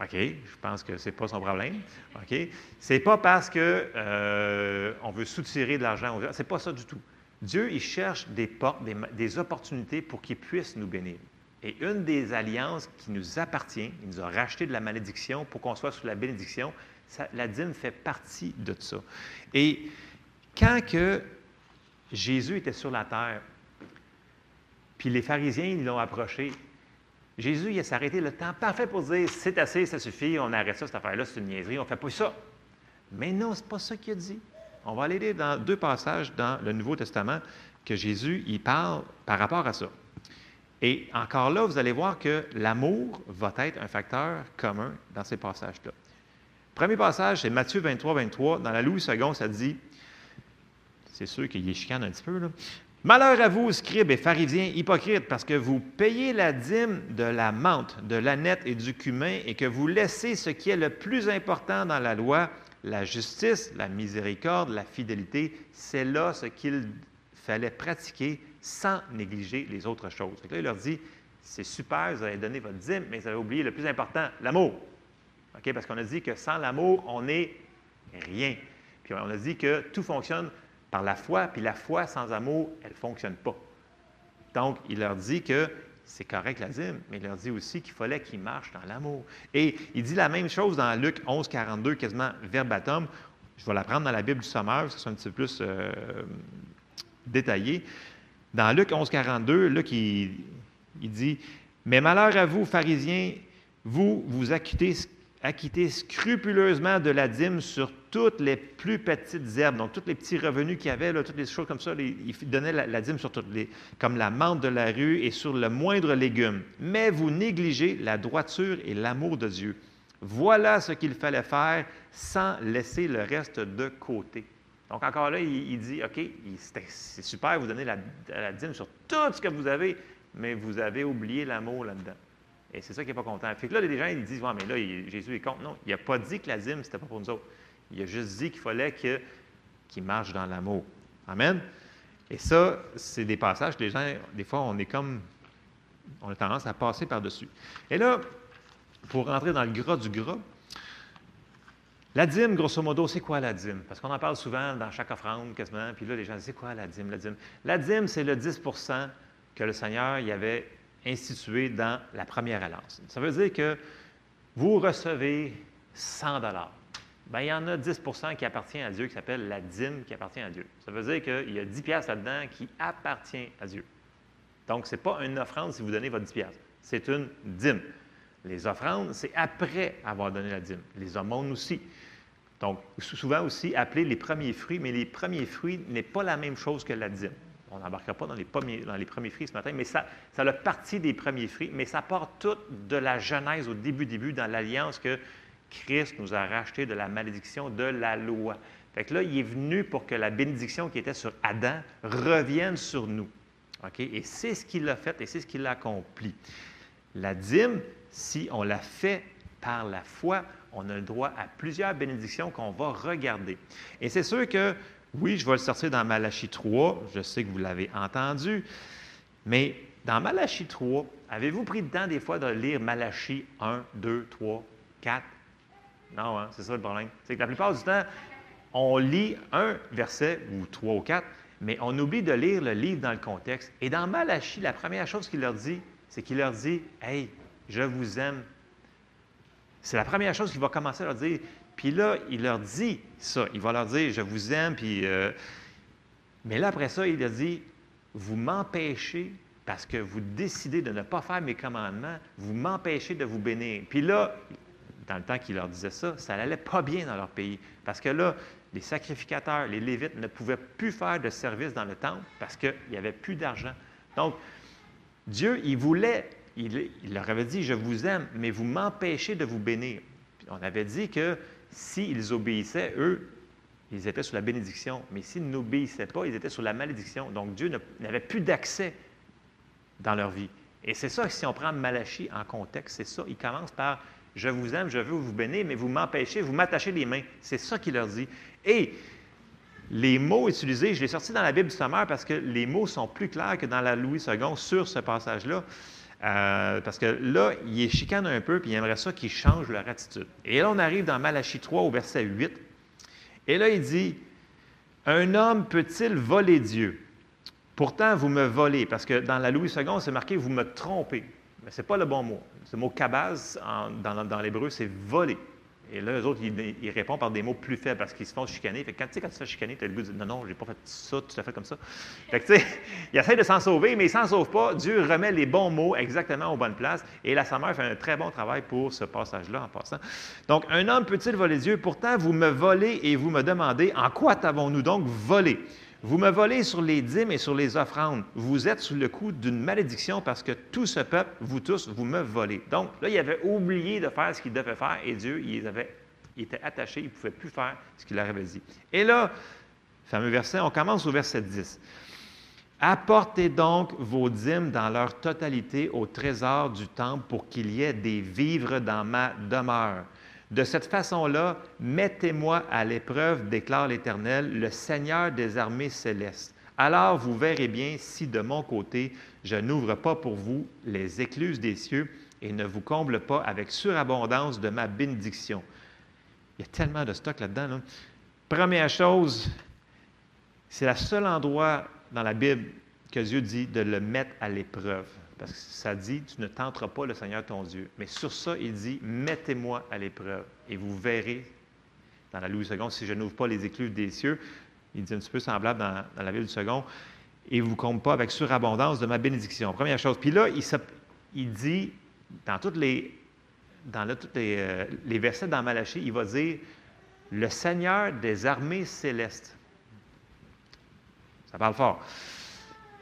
OK, je pense que ce n'est pas son problème. OK? Ce n'est pas parce qu'on euh, veut soutirer de l'argent. Ce n'est pas ça du tout. Dieu, il cherche des portes, des, opportunités pour qu'il puisse nous bénir. Et une des alliances qui nous appartient, il nous a racheté de la malédiction pour qu'on soit sous la bénédiction, la dîme fait partie de ça. Et quand que Jésus était sur la terre, puis les pharisiens, ils l'ont approché, Jésus, il s'est arrêté le temps parfait pour dire c'est assez, ça suffit, on arrête ça, cette affaire-là, c'est une niaiserie, on ne fait pas ça. Mais non, ce n'est pas ça qu'il a dit. On va aller lire dans deux passages dans le Nouveau Testament que Jésus, il parle par rapport à ça. Et encore là, vous allez voir que l'amour va être un facteur commun dans ces passages-là. Premier passage, c'est Matthieu 23, 23. Dans la Louis II, ça dit, c'est sûr qu'il y chicane un petit peu, là. Malheur à vous, scribes et pharisiens hypocrites, parce que vous payez la dîme de la menthe, de l'aneth et du cumin, et que vous laissez ce qui est le plus important dans la loi, la justice, la miséricorde, la fidélité. C'est là ce qu'il fallait pratiquer sans négliger les autres choses. là, il leur dit, c'est super, vous avez donné votre dîme, mais vous avez oublié le plus important, l'amour. Parce qu'on a dit que sans l'amour, on n'est rien. Puis on a dit que tout fonctionne par la foi, puis la foi sans amour, elle ne fonctionne pas. Donc, il leur dit que c'est correct la dîme, mais il leur dit aussi qu'il fallait qu'ils marchent dans l'amour. Et il dit la même chose dans Luc 11, 42, quasiment verbatim. Je vais la prendre dans la Bible du Sommeur, c'est un petit peu plus euh, détaillé. Dans Luc 11, 42, Luc, il, il dit Mais malheur à vous, pharisiens, vous vous acquittez acquitter scrupuleusement de la dîme sur toutes les plus petites herbes, donc tous les petits revenus qu'il avait, toutes les choses comme ça, il donnait la, dîme sur toutes les, comme la menthe de la rue et sur le moindre légume. Mais vous négligez la droiture et l'amour de Dieu. Voilà ce qu'il fallait faire sans laisser le reste de côté. Donc encore là, il, dit, OK, c'est super, vous donnez la, la dîme sur tout ce que vous avez, mais vous avez oublié l'amour là-dedans. Et c'est ça qui n'est pas content. Fait que là, les gens, ils disent, ouais, mais là, Jésus est contre. Non, il n'a pas dit que la dîme, ce n'était pas pour nous autres. Il a juste dit qu'il fallait que, qu'il marche dans l'amour. Amen. Et ça, c'est des passages que les gens, des fois, on est comme, on a tendance à passer par-dessus. Et là, pour rentrer dans le gras du gras, la dîme, grosso modo, c'est quoi la dîme? Parce qu'on en parle souvent dans chaque offrande, quasiment, puis là, les gens disent, c'est quoi la dîme, la dîme? La dîme, c'est le 10% que le Seigneur y avait institué dans la première alliance. Ça veut dire que vous recevez 100 dollars. Bien, il y en a 10% qui appartient à Dieu, qui s'appelle la dîme qui appartient à Dieu. Ça veut dire qu'il y a 10 piastres là-dedans qui appartient à Dieu. Donc, ce n'est pas une offrande si vous donnez votre 10 piastres. C'est une dîme. Les offrandes, c'est après avoir donné la dîme. Les aumônes aussi. Donc, souvent aussi appelé les premiers fruits, mais les premiers fruits n'est pas la même chose que la dîme. On n'embarquera pas dans les, premiers, fruits ce matin, mais ça, ça a partie des premiers fruits, mais ça part tout de la Genèse au début, début, dans l'alliance que Christ nous a racheté de la malédiction de la loi. Fait que là, il est venu pour que la bénédiction qui était sur Adam revienne sur nous. Et c'est ce qu'il a fait et c'est ce qu'il a accompli. La dîme, si on la fait par la foi, on a le droit à plusieurs bénédictions qu'on va regarder. Et c'est sûr que, oui, je vais le sortir dans Malachie 3, je sais que vous l'avez entendu, mais dans Malachie 3, avez-vous pris le temps des fois de lire Malachie 1, 2, 3, 4? Non, hein, c'est ça le problème. C'est que la plupart du temps, on lit un verset ou trois ou quatre, mais on oublie de lire le livre dans le contexte. Et dans Malachie, la première chose qu'il leur dit, c'est qu'il leur dit Hey, je vous aime. C'est la première chose qu'il va commencer à leur dire. Puis là, il leur dit ça. Il va leur dire Je vous aime. Puis, euh, Mais là, après ça, il leur dit Vous m'empêchez parce que vous décidez de ne pas faire mes commandements, vous m'empêchez de vous bénir. Puis là, dans le temps qu'il leur disait ça, ça n'allait pas bien dans leur pays. Parce que là, les sacrificateurs, les Lévites ne pouvaient plus faire de service dans le temple parce qu'il n'y avait plus d'argent. Donc, Dieu, il voulait, il, leur avait dit, je vous aime, mais vous m'empêchez de vous bénir. on avait dit que s'ils obéissaient, eux, ils étaient sous la bénédiction, mais s'ils n'obéissaient pas, ils étaient sous la malédiction. Donc Dieu n'avait plus d'accès dans leur vie. Et c'est ça, si on prend Malachie en contexte, c'est ça. Il commence par je vous aime, je veux vous bénir, mais vous m'empêchez, vous m'attachez les mains. C'est ça qu'il leur dit. Et les mots utilisés, je l'ai sorti dans la Bible Sommeur parce que les mots sont plus clairs que dans la Louis II sur ce passage-là. Euh, parce que là, il est chicane un peu, puis il aimerait ça qu'ils changent leur attitude. Et là, on arrive dans Malachie 3 au verset 8. Et là, il dit Un homme peut-il voler Dieu? Pourtant, vous me volez. Parce que dans la Louis II, c'est marqué Vous me trompez. Mais ce n'est pas le bon mot. Ce mot kabaz dans l'hébreu, c'est voler. Et là, eux autres, ils, répondent par des mots plus faibles parce qu'ils se font chicaner. Fait quand, tu sais, quand tu te fais chicaner, tu as le goût de dire Non, non, je n'ai pas fait ça, tu as fait comme ça. Fait que, sais, ils essayent de s'en sauver, mais ils s'en sauvent pas. Dieu remet les bons mots exactement aux bonnes places. Et la Sainte fait un très bon travail pour ce passage-là en passant. Donc, un homme peut-il voler Dieu? Pourtant, vous me volez et vous me demandez En quoi t'avons-nous donc volé? Vous me volez sur les dîmes et sur les offrandes. Vous êtes sous le coup d'une malédiction parce que tout ce peuple, vous tous, vous me volez. Donc là, il avait oublié de faire ce qu'il devait faire et Dieu, il, avait, il était attaché, il ne pouvait plus faire ce qu'il leur avait dit. Et là, fameux verset, on commence au verset 10. Apportez donc vos dîmes dans leur totalité au trésor du temple pour qu'il y ait des vivres dans ma demeure. De cette façon-là, mettez-moi à l'épreuve, déclare l'Éternel, le Seigneur des armées célestes. Alors vous verrez bien si de mon côté, je n'ouvre pas pour vous les écluses des cieux et ne vous comble pas avec surabondance de ma bénédiction. Il y a tellement de stock là-dedans. Première chose, c'est le seul endroit dans la Bible que Dieu dit de le mettre à l'épreuve. Parce que ça dit, tu ne tenteras pas le Seigneur ton Dieu. Mais sur ça, il dit, mettez-moi à l'épreuve et vous verrez, dans la Louis II, si je n'ouvre pas les écluses des cieux, il dit un petit peu semblable dans, la ville du second, et vous ne compte pas avec surabondance de ma bénédiction. Première chose. Puis là, il, dit, dans toutes les, dans euh, les, versets dans Malachie, il va dire, le Seigneur des armées célestes. Ça parle fort.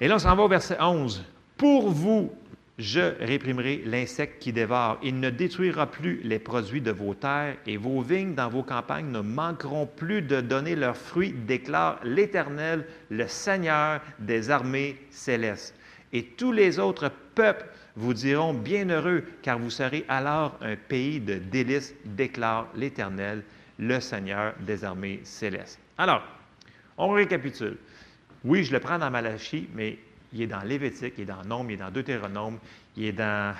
Et là, on s'en va au verset 11. Pour vous, je réprimerai l'insecte qui dévore. Il ne détruira plus les produits de vos terres et vos vignes dans vos campagnes ne manqueront plus de donner leurs fruits, déclare l'Éternel, le Seigneur des armées célestes. Et tous les autres peuples vous diront bienheureux, car vous serez alors un pays de délices, déclare l'Éternel, le Seigneur des armées célestes. Alors, on récapitule. Oui, je le prends dans Malachie, mais il est dans Lévitique, il est dans Nombre, il est dans Deutéronome, il est dans,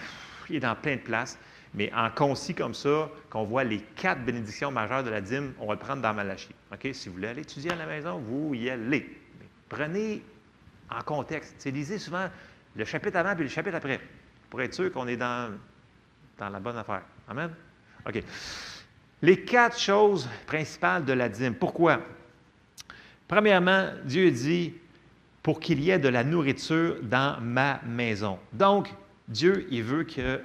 il est dans plein de places. Mais en concis comme ça, qu'on voit les quatre bénédictions majeures de la dîme, on va le prendre dans Malachie. OK? Si vous voulez aller étudier à la maison, vous y allez. prenez en contexte. C'est lisez souvent le chapitre avant et le chapitre après, pour être sûr qu'on est dans, dans la bonne affaire. Amen? OK. Les quatre choses principales de la dîme. Pourquoi? Premièrement, Dieu dit pour qu'il y ait de la nourriture dans ma maison. Donc, Dieu, il veut qu'il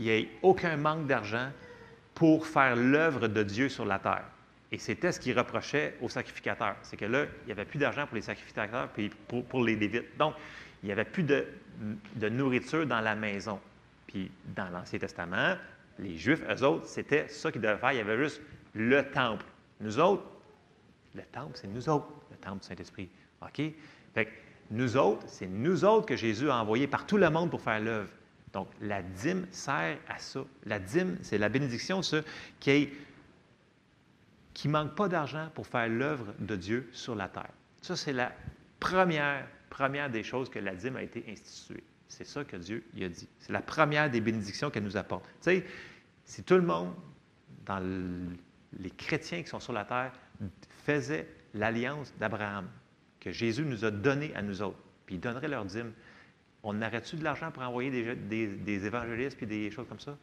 n'y ait aucun manque d'argent pour faire l'œuvre de Dieu sur la terre. Et c'était ce qu'il reprochait aux sacrificateurs. C'est que là, il n'y avait plus d'argent pour les sacrificateurs pour, pour, les Lévites. Donc, il n'y avait plus de, de, nourriture dans la maison. Puis, dans l'Ancien Testament, les Juifs, eux autres, c'était ça qu'ils devaient faire. Il y avait juste le temple. Nous autres, le temple, c'est nous autres, le temple du Saint-Esprit. OK? Fait que nous autres, c'est nous autres que Jésus a envoyés par tout le monde pour faire l'œuvre. Donc, la dîme sert à ça. La dîme, c'est la bénédiction, qui qui ne manque pas d'argent pour faire l'œuvre de Dieu sur la terre. Ça, c'est la première, première des choses que la dîme a été instituée. C'est ça que Dieu y a dit. C'est la première des bénédictions qu'elle nous apporte. Tu sais, si tout le monde, dans les chrétiens qui sont sur la terre, faisait l'alliance d'Abraham, que Jésus nous a donnée à nous autres, puis ils donneraient leur dîme, on aurait-tu de l'argent pour envoyer des, évangélistes puis des choses comme ça?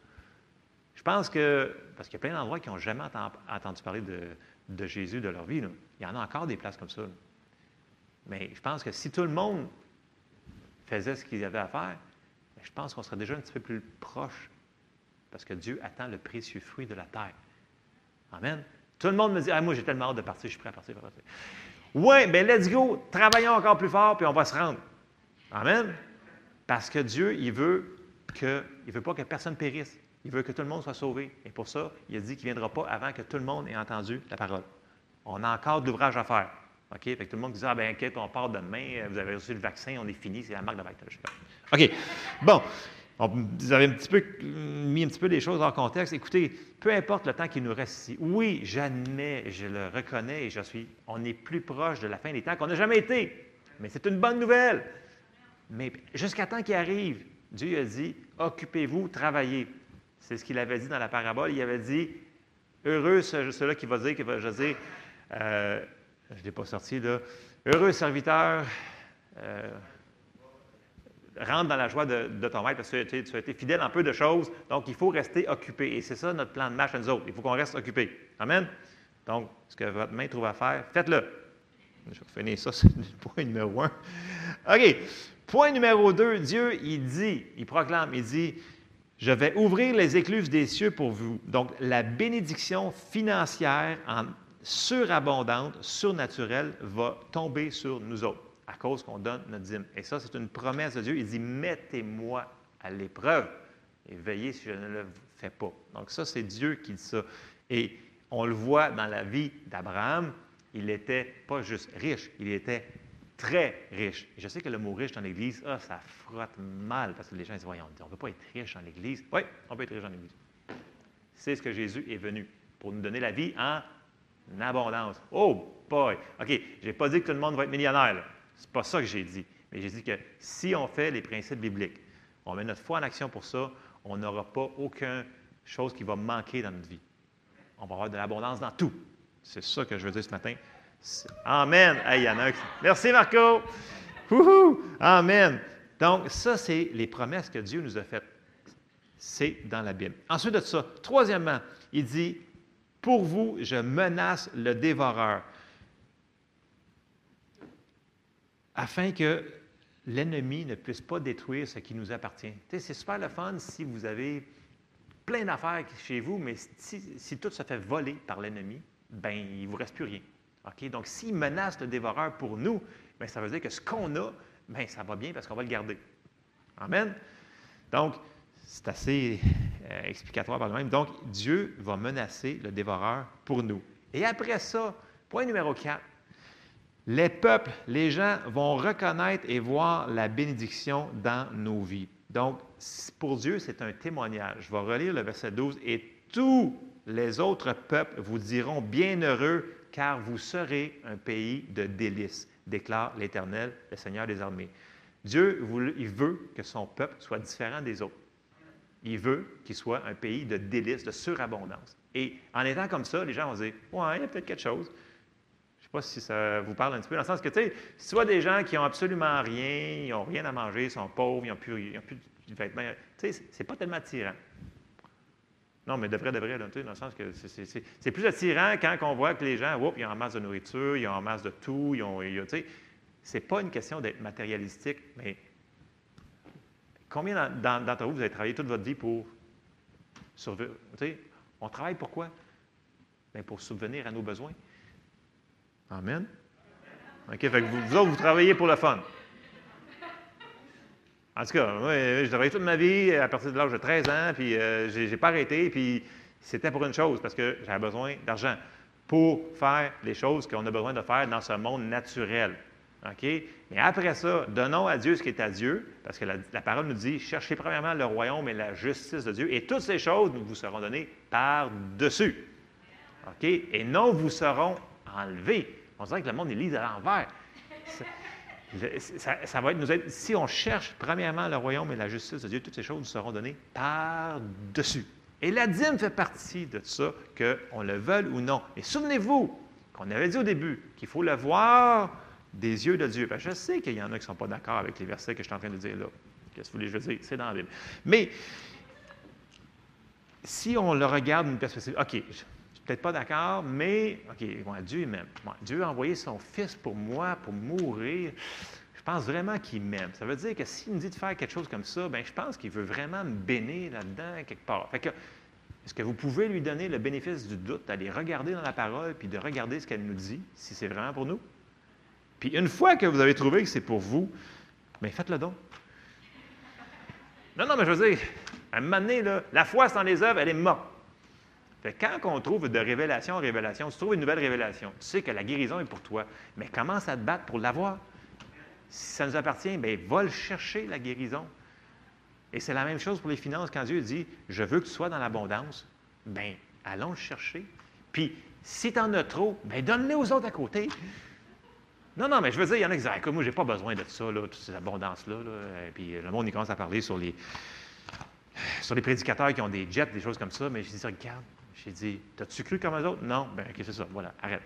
Je pense que, parce qu'il y a plein d'endroits qui n'ont jamais entendu parler de, Jésus de leur vie. Il y en a encore des places comme ça. Mais je pense que si tout le monde faisait ce qu'il avait à faire, je pense qu'on serait déjà un petit peu plus proche. Parce que Dieu attend le précieux fruit de la terre. Amen. Tout le monde me dit ah, Moi, j'ai tellement hâte de partir, je suis prêt à partir. partir. Oui, bien, let's go. Travaillons encore plus fort, puis on va se rendre. Amen. Parce que Dieu, il veut que, il veut pas que personne périsse. Il veut que tout le monde soit sauvé. Et pour ça, il a dit qu'il ne viendra pas avant que tout le monde ait entendu la parole. On a encore de l'ouvrage à faire. OK? Fait que tout le monde dit Ah, ben, OK, on part demain, vous avez reçu le vaccin, on est fini, c'est la marque de vaccin. OK. Bon. Vous avez mis un petit peu les choses en contexte. Écoutez, peu importe le temps qu'il nous reste ici, oui, j'admets, je le reconnais et je suis, on est plus proche de la fin des temps qu'on n'a jamais été. Mais c'est une bonne nouvelle. Mais jusqu'à temps qu'il arrive, Dieu a dit, occupez-vous, travaillez. C'est ce qu'il avait dit dans la parabole. Il avait dit, heureux ceux-là qui va dire, qui va dire, euh, je ne l'ai pas sorti là, heureux serviteur, euh, rentre dans la joie de, ton maître parce que tu, as été fidèle en peu de choses. Donc, il faut rester occupé. Et c'est ça notre plan de marche à nous autres. Il faut qu'on reste occupé. Amen? Donc, ce que votre main trouve à faire, faites-le. Je vais finir ça, c'est le point numéro un. OK. Point numéro deux, Dieu, il dit, il proclame, il dit, je vais ouvrir les écluses des cieux pour vous. Donc, la bénédiction financière en surabondante, surnaturelle, va tomber sur nous autres à cause qu'on donne notre dîme. Et ça, c'est une promesse de Dieu. Il dit, mettez-moi à l'épreuve et veillez si je ne le fais pas. Donc ça, c'est Dieu qui dit ça. Et on le voit dans la vie d'Abraham, il n'était pas juste riche, il était très riche. je sais que le mot riche dans l'Église, ah, ça frotte mal parce que les gens disent Voyons, on ne peut pas être riche dans l'Église. Oui, on peut être riche dans l'Église. C'est ce que Jésus est venu pour nous donner la vie en abondance. Oh boy! OK, je n'ai pas dit que tout le monde va être millionnaire. N'est pas ça que j'ai dit. Mais j'ai dit que si on fait les principes bibliques, on met notre foi en action pour ça, on n'aura pas aucune chose qui va manquer dans notre vie. On va avoir de l'abondance dans tout. C'est ça que je veux dire ce matin. Amen. Hey, Merci, Marco. Amen. Donc, ça, c'est les promesses que Dieu nous a faites. C'est dans la Bible. Ensuite de ça, troisièmement, il dit Pour vous, je menace le dévoreur, afin que l'ennemi ne puisse pas détruire ce qui nous appartient. c'est super le fun si vous avez plein d'affaires chez vous, mais si, tout se fait voler par l'ennemi, ben il ne vous reste plus rien. Donc, s'il menace le dévoreur pour nous, bien, ça veut dire que ce qu'on a, bien, ça va bien parce qu'on va le garder. Amen? Donc, c'est assez euh, explicatoire par le même. Donc, Dieu va menacer le dévoreur pour nous. Et après ça, point numéro 4, les peuples, les gens vont reconnaître et voir la bénédiction dans nos vies. Donc, pour Dieu, c'est un témoignage. Je vais relire le verset 12. Et tous les autres peuples vous diront bienheureux car vous serez un pays de délices, déclare l'Éternel, le Seigneur des armées. Dieu, il veut que son peuple soit différent des autres. Il veut qu'il soit un pays de délices, de surabondance. Et en étant comme ça, les gens vont dire Ouais, il y a peut-être quelque chose. Je ne sais pas si ça vous parle un petit peu, dans le sens que, tu sais, si tu des gens qui n'ont absolument rien, ils n'ont rien à manger, ils sont pauvres, ils n'ont plus, de vêtements, tu sais, c'est pas tellement attirant. Non, mais de vrai, de vrai, dans le sens que c'est plus attirant quand on voit que les gens, oups, ils ont en masse de nourriture, ils ont en masse de tout, ils ont, tu sais, c'est pas une question d'être matérialistique, mais combien d'entre vous, vous avez travaillé toute votre vie pour survivre? Tu sais, on travaille pourquoi? Bien, pour subvenir à nos besoins. Amen. OK, vous, autres, vous travaillez pour le fun. En tout cas, moi, j'ai travaillé toute ma vie à partir de l'âge de 13 ans, puis euh, je n'ai pas arrêté, puis c'était pour une chose, parce que j'avais besoin d'argent pour faire les choses qu'on a besoin de faire dans ce monde naturel. OK? Mais après ça, donnons à Dieu ce qui est à Dieu, parce que la, parole nous dit cherchez premièrement le royaume et la justice de Dieu, et toutes ces choses nous vous seront données par-dessus. OK? Et non vous seront enlevées. On dirait que le monde est lit à l'envers. Ça, va nous être, si on cherche premièrement le royaume et la justice de Dieu, toutes ces choses nous seront données par-dessus. Et la dîme fait partie de ça, qu'on le veuille ou non. Et souvenez-vous qu'on avait dit au début qu'il faut le voir des yeux de Dieu. je sais qu'il y en a qui ne sont pas d'accord avec les versets que je suis en train de dire là. Qu'est-ce que vous voulez dire? C'est dans la Bible. Mais si on le regarde d'une perspective, OK, je peut-être pas d'accord, mais OK, Dieu m'aime. Dieu a envoyé son Fils pour moi, pour mourir. Je pense vraiment qu'il m'aime. Ça veut dire que s'il me dit de faire quelque chose comme ça, bien, je pense qu'il veut vraiment me bénir là-dedans quelque part. Est-ce que vous pouvez lui donner le bénéfice du doute, d'aller regarder dans la parole, puis de regarder ce qu'elle nous dit, si c'est vraiment pour nous? Puis une fois que vous avez trouvé que c'est pour vous, bien, faites-le donc. Non, non, mais je veux dire, à un moment donné, la foi sans les œuvres, elle est morte. Fait quand on trouve de révélation en révélation, tu trouves une nouvelle révélation, tu sais que la guérison est pour toi, mais commence à te battre pour l'avoir? Si ça nous appartient, bien, va le chercher, la guérison. Et c'est la même chose pour les finances. Quand Dieu dit Je veux que tu sois dans l'abondance, bien, allons le chercher. Puis, si tu en as trop, bien, donne-les aux autres à côté. Non, non, mais je veux dire, il y en a qui disent Écoute, moi, je n'ai pas besoin de ça, là, toute cette abondance-là. Puis, le monde, il commence à parler sur les, sur les prédicateurs qui ont des jets, des choses comme ça. Mais je dis Regarde, j'ai dit T'as-tu cru comme eux autres? Non, bien, OK, c'est ça. Voilà, arrête.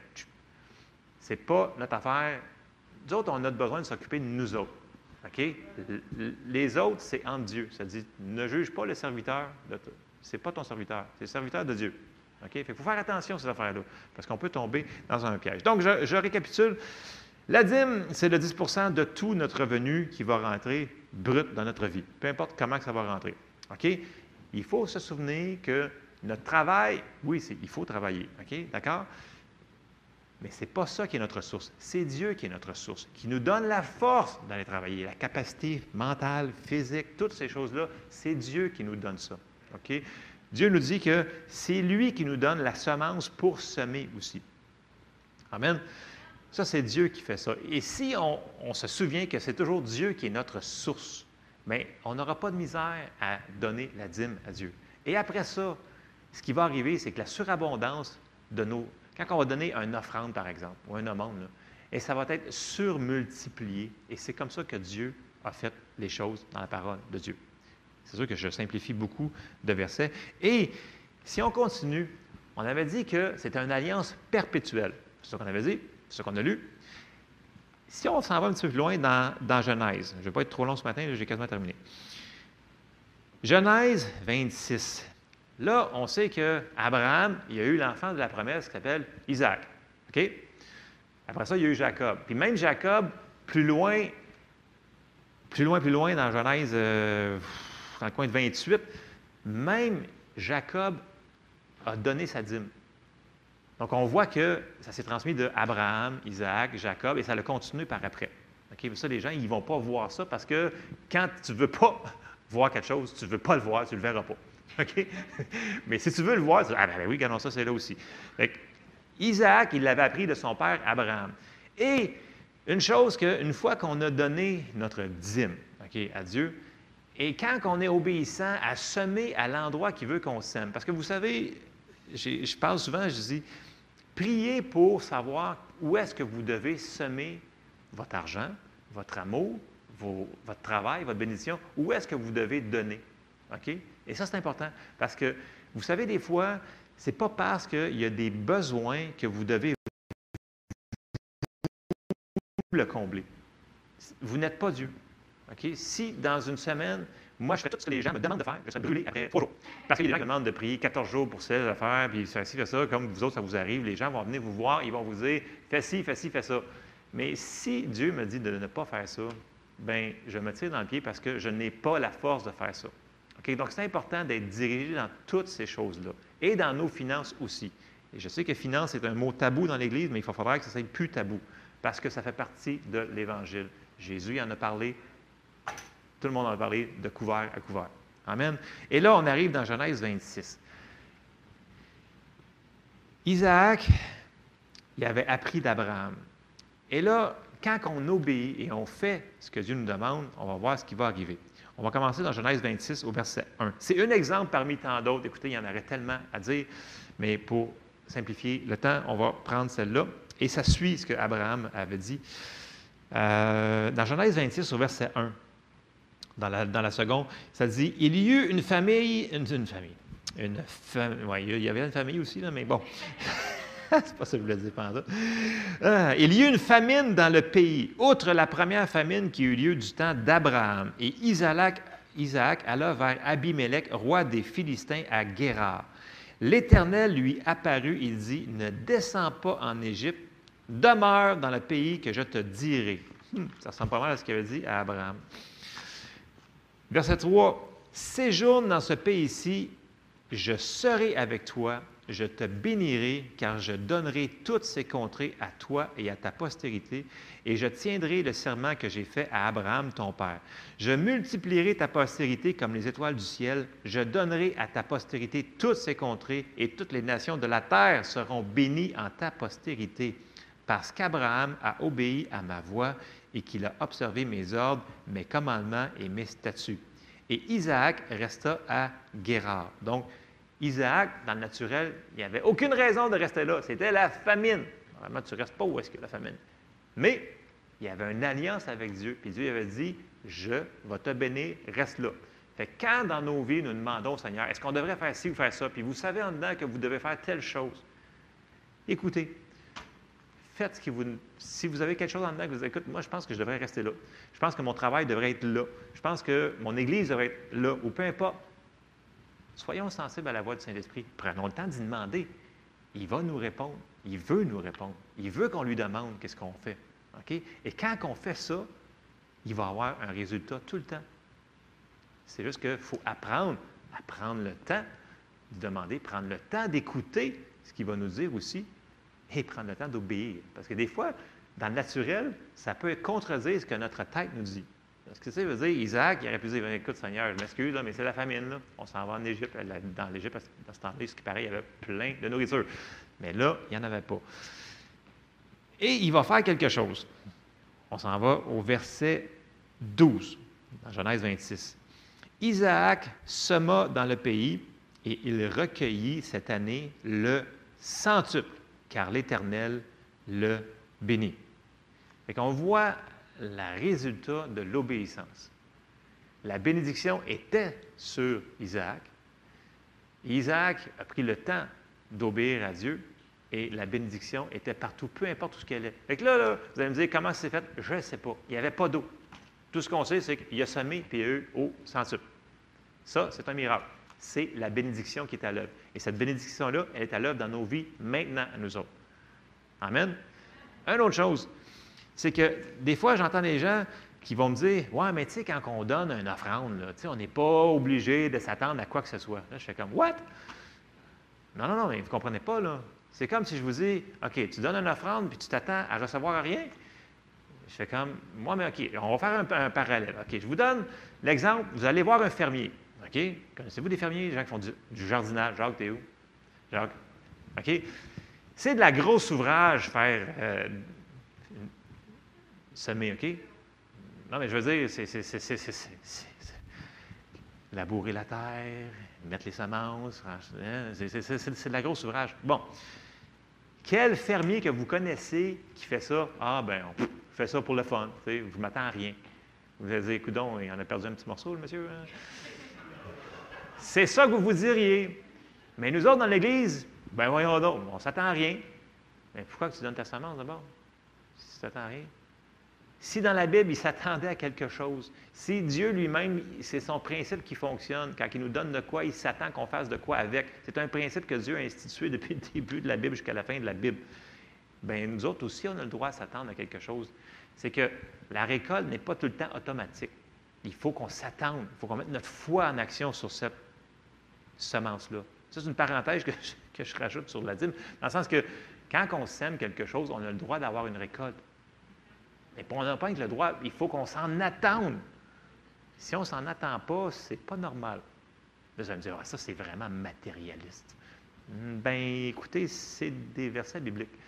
C'est pas notre affaire nous autres, on a besoin de s'occuper de nous autres. OK? Les autres, c'est en Dieu. Ça dit, ne juge pas le serviteur de toi. Ce n'est pas ton serviteur, c'est le serviteur de Dieu. OK? Il faut faire attention à ces affaires-là, parce qu'on peut tomber dans un piège. Donc, je, récapitule. La dîme, c'est le 10% de tout notre revenu qui va rentrer brut dans notre vie, peu importe comment ça va rentrer. OK? Il faut se souvenir que notre travail, oui, il faut travailler. OK? D'accord? Mais ce n'est pas ça qui est notre source. C'est Dieu qui est notre source, qui nous donne la force d'aller travailler, la capacité mentale, physique, toutes ces choses-là. C'est Dieu qui nous donne ça. Dieu nous dit que c'est lui qui nous donne la semence pour semer aussi. Amen? Ça, c'est Dieu qui fait ça. Et si on, on se souvient que c'est toujours Dieu qui est notre source, mais on n'aura pas de misère à donner la dîme à Dieu. Et après ça, ce qui va arriver, c'est que la surabondance de nos quand on va donner une offrande, par exemple, ou un aumône, et ça va être surmultiplié. Et c'est comme ça que Dieu a fait les choses dans la parole de Dieu. C'est sûr que je simplifie beaucoup de versets. Et si on continue, on avait dit que c'était une alliance perpétuelle. C'est ce qu'on avait dit, c'est ce qu'on a lu. Si on s'en va un petit peu plus loin dans, dans Genèse, je ne vais pas être trop long ce matin, j'ai quasiment terminé. Genèse 26. Là, on sait qu'Abraham, il a eu l'enfant de la promesse qui s'appelle Isaac. OK? Après ça, il y a eu Jacob. Puis même Jacob, plus loin, plus loin, plus loin dans Genèse, euh, dans le coin de 28, même Jacob a donné sa dîme. Donc, on voit que ça s'est transmis de Abraham, Isaac, Jacob, et ça a continué par après. Ça, les gens, ils ne vont pas voir ça parce que quand tu ne veux pas voir quelque chose, tu ne veux pas le voir, tu ne le verras pas. OK? Mais si tu veux le voir, tu dis, ah ben, ben oui, regardons ça, c'est là aussi. Isaac, il l'avait appris de son père Abraham. Et une chose qu'une fois qu'on a donné notre dîme à Dieu, et quand on est obéissant à semer à l'endroit qu'il veut qu'on sème, parce que vous savez, je parle souvent, je dis, priez pour savoir où est-ce que vous devez semer votre argent, votre amour, votre travail, votre bénédiction, où est-ce que vous devez donner. OK? Et ça, c'est important parce que, vous savez, des fois, ce n'est pas parce qu'il y a des besoins que vous devez le combler. Vous n'êtes pas Dieu. Si, dans une semaine, moi, je fais tout ce que les gens me demandent de faire, je serai brûlé après trois jours. Parce qu'il y gens me demandent de prier 14 jours pour ces affaires, puis fais ci, ça, comme vous autres, ça vous arrive. Les gens vont venir vous voir, ils vont vous dire fais ci, fais ci, fais ça. Mais si Dieu me dit de ne pas faire ça, bien, je me tire dans le pied parce que je n'ai pas la force de faire ça. Donc, c'est important d'être dirigé dans toutes ces choses-là et dans nos finances aussi. Et je sais que finance est un mot tabou dans l'Église, mais il faudra que ça soit plus tabou, parce que ça fait partie de l'Évangile. Jésus en a parlé, tout le monde en a parlé de couvert à couvert. Amen. Et là, on arrive dans Genèse 26. Isaac, il avait appris d'Abraham. Et là, quand on obéit et on fait ce que Dieu nous demande, on va voir ce qui va arriver. On va commencer dans Genèse 26 au verset 1. C'est un exemple parmi tant d'autres. Écoutez, il y en aurait tellement à dire, mais pour simplifier le temps, on va prendre celle-là. Et ça suit ce qu'Abraham avait dit. Euh, dans Genèse 26 au verset 1, dans la, seconde, ça dit Il y eut une famille, une, famille, une il y avait une famille aussi, mais bon. ah, il y eut une famine dans le pays, outre la première famine qui eut lieu du temps d'Abraham. Et Isaac, Isaac alla vers Abimelech, roi des Philistins, à Guérard. L'Éternel lui apparut, il dit, ne descends pas en Égypte, demeure dans le pays que je te dirai. Hmm, ça ressemble pas mal à ce qu'il avait dit à Abraham. Verset 3, séjourne dans ce pays-ci, je serai avec toi je te bénirai, car je donnerai toutes ces contrées à toi et à ta postérité, et je tiendrai le serment que j'ai fait à Abraham, ton père. Je multiplierai ta postérité comme les étoiles du ciel, je donnerai à ta postérité toutes ces contrées, et toutes les nations de la terre seront bénies en ta postérité, parce qu'Abraham a obéi à ma voix et qu'il a observé mes ordres, mes commandements et mes statuts. Et Isaac resta à Guérard. Isaac, dans le naturel, il n'y avait aucune raison de rester là. C'était la famine. Vraiment, tu ne restes pas où est-ce que la famine. Mais il y avait une alliance avec Dieu. Puis Dieu avait dit Je vais te bénir, reste là. Fait quand dans nos vies, nous demandons au Seigneur Est-ce qu'on devrait faire ci ou faire ça? Puis vous savez en dedans que vous devez faire telle chose. Écoutez, faites ce qui vous. Si vous avez quelque chose en dedans que vous dites Écoute, moi, je pense que je devrais rester là. Je pense que mon travail devrait être là. Je pense que mon église devrait être là, ou peu importe. Soyons sensibles à la voix du Saint-Esprit. Prenons le temps d'y demander. Il va nous répondre. Il veut nous répondre. Il veut qu'on lui demande qu'est-ce qu'on fait. Et quand on fait ça, il va avoir un résultat tout le temps. C'est juste qu'il faut apprendre à prendre le temps de demander, prendre le temps d'écouter ce qu'il va nous dire aussi et prendre le temps d'obéir. Parce que des fois, dans le naturel, ça peut contredire ce que notre tête nous dit. Ce que ça veut dire, Isaac, il aurait pu dire Écoute, Seigneur, je m'excuse, mais c'est la famine. On s'en va en Égypte. Dans l'Égypte, dans ce temps-là, ce qui paraît, il y avait plein de nourriture. Mais là, il n'y en avait pas. Et il va faire quelque chose. On s'en va au verset 12, dans Genèse 26. Isaac sema dans le pays et il recueillit cette année le centuple, car l'Éternel le bénit. Et qu'on voit le résultat de l'obéissance. La bénédiction était sur Isaac. Isaac a pris le temps d'obéir à Dieu et la bénédiction était partout, peu importe où ce qu'elle est. Fait que là, vous allez me dire comment c'est fait? Je ne sais pas. Il n'y avait pas d'eau. Tout ce qu'on sait, c'est qu'il a semé puis il eu eau sans sucre. Ça, c'est un miracle. C'est la bénédiction qui est à l'œuvre. Et cette bénédiction-là, elle est à l'œuvre dans nos vies maintenant à nous autres. Amen. Une autre chose, c'est que des fois, j'entends des gens qui vont me dire Ouais, mais tu sais, quand on donne une offrande, là, on n'est pas obligé de s'attendre à quoi que ce soit. Là, je fais comme What? Non, non, non, mais vous ne comprenez pas, là. C'est comme si je vous dis OK, tu donnes une offrande puis tu t'attends à recevoir rien. Je fais comme Moi, mais OK, on va faire un, parallèle. OK, je vous donne l'exemple vous allez voir un fermier. OK? Connaissez-vous des fermiers, des gens qui font du, jardinage? Jacques, t'es où? Jacques? OK? C'est de la grosse ouvrage faire euh, semer, OK? Non, mais je veux dire, c'est labourer la terre, mettre les semences, hein, c'est de la grosse ouvrage. Bon. Quel fermier que vous connaissez qui fait ça? Ah, ben, on fait ça pour le fun. Je ne m'attends à rien. Vous allez dire, écoute, il en a perdu un petit morceau, le monsieur. Hein? C'est ça que vous vous diriez. Mais nous autres, dans l'Église, ben voyons donc, on ne s'attend à rien. Mais pourquoi tu donnes ta semence d'abord? Si tu t'attends à rien? Si dans la Bible, il s'attendait à quelque chose, si Dieu lui-même, c'est son principe qui fonctionne, quand il nous donne de quoi, il s'attend qu'on fasse de quoi avec. C'est un principe que Dieu a institué depuis le début de la Bible jusqu'à la fin de la Bible. Bien, nous autres aussi, on a le droit à s'attendre à quelque chose. C'est que la récolte n'est pas tout le temps automatique. Il faut qu'on s'attende, il faut qu'on mette notre foi en action sur cette semence-là, Ça, c'est une parenthèse que je, rajoute sur la dîme, dans le sens que quand on sème quelque chose, on a le droit d'avoir une récolte. Mais on n'a pas le droit, il faut qu'on s'en attende. Si on ne s'en attend pas, c'est pas normal. Vous allez me dire, ah, ça, c'est vraiment matérialiste. Hmm, ben, écoutez, c'est des versets bibliques.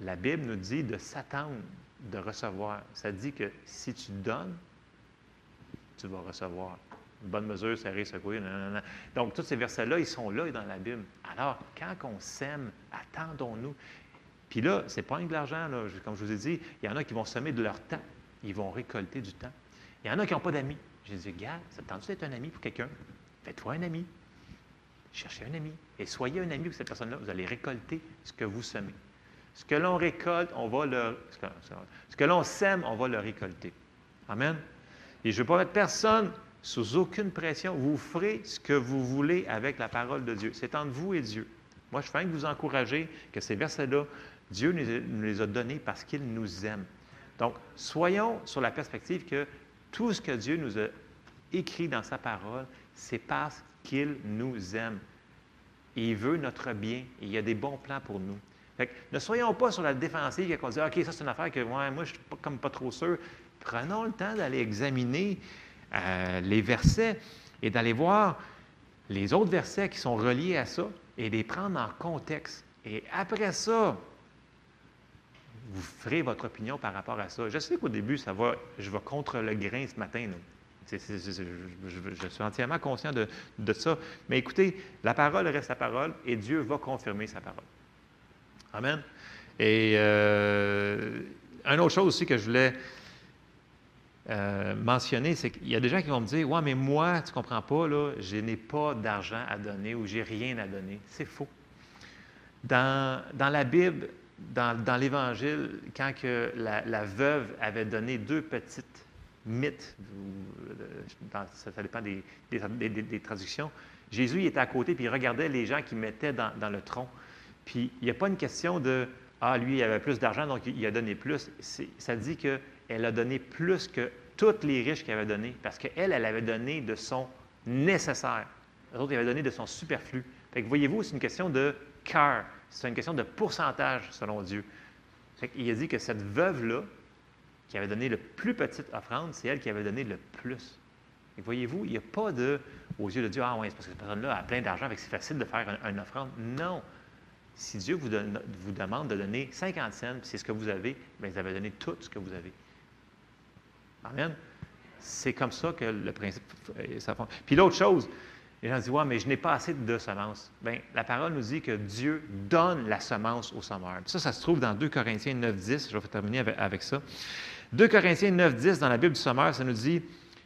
La Bible nous dit de s'attendre, de recevoir. Ça dit que si tu donnes, tu vas recevoir. Une bonne mesure, serré, secoué, non, Donc, tous ces versets-là, ils sont là dans la Bible. Alors, quand on sème, attendons-nous. Puis là, c'est pas de l'argent, comme je vous ai dit. Il y en a qui vont semer de leur temps. Ils vont récolter du temps. Il y en a qui n'ont pas d'amis. J'ai dit, gars, ça te tente d'être un ami pour quelqu'un? Fais-toi un ami. Cherchez un ami. Et soyez un ami pour cette personne-là. Vous allez récolter ce que vous semez. Ce que l'on récolte, on va le. Ce que l'on sème, on va le récolter. Amen. Et je ne veux pas mettre personne sous aucune pression. Vous ferez ce que vous voulez avec la parole de Dieu. C'est entre vous et Dieu. Moi, je fais que vous encourager que ces versets-là, Dieu nous les a donnés parce qu'il nous aime. Donc, soyons sur la perspective que tout ce que Dieu nous a écrit dans sa parole, c'est parce qu'il nous aime. il veut notre bien et il a des bons plans pour nous. ne soyons pas sur la défensive et qu'on dit OK, ça c'est une affaire que moi, je suis pas, comme pas trop sûr. Prenons le temps d'aller examiner euh, les versets et d'aller voir les autres versets qui sont reliés à ça et les prendre en contexte. Et après ça, vous ferez votre opinion par rapport à ça. Je sais qu'au début, ça va, je vais contre le grain ce matin. je, suis entièrement conscient de, ça. Mais écoutez, la parole reste la parole et Dieu va confirmer sa parole. Amen. Et euh, une autre chose aussi que je voulais euh, mentionner, c'est qu'il y a des gens qui vont me dire Ouais, mais moi, tu ne comprends pas, là, je n'ai pas d'argent à donner ou j'ai rien à donner. C'est faux. Dans, dans, la Bible, dans, l'Évangile, quand que la, veuve avait donné deux petites mythes, ça, dépend des, traductions, Jésus il était à côté puis il regardait les gens qui mettaient dans, le tronc. Puis il n'y a pas une question de Ah, lui, il avait plus d'argent, donc il a donné plus. Ça dit que elle a donné plus que toutes les riches qu'elle avait donné, parce qu'elle, elle avait donné de son nécessaire. Les autres, ils avaient donné de son superflu. Voyez-vous, c'est une question de cœur. C'est une question de pourcentage, selon Dieu. Il a dit que cette veuve-là, qui avait donné le plus petite offrande, c'est elle qui avait donné le plus. Et voyez-vous, il n'y a pas de, aux yeux de Dieu, ah oui, c'est parce que cette personne-là a plein d'argent, c'est facile de faire une, offrande. Non. Si Dieu vous, demande de donner 50 cents, c'est ce que vous avez, bien, vous avez donné tout ce que vous avez. Amen. C'est comme ça que le principe, euh, fonctionne. Puis l'autre chose, les gens disent, ouais, mais je n'ai pas assez de semences. Bien, la parole nous dit que Dieu donne la semence au semeur. Ça, ça se trouve dans 2 Corinthiens 9, 10. Je vais terminer avec, ça. 2 Corinthiens 9, 10, dans la Bible du semeur, ça nous dit,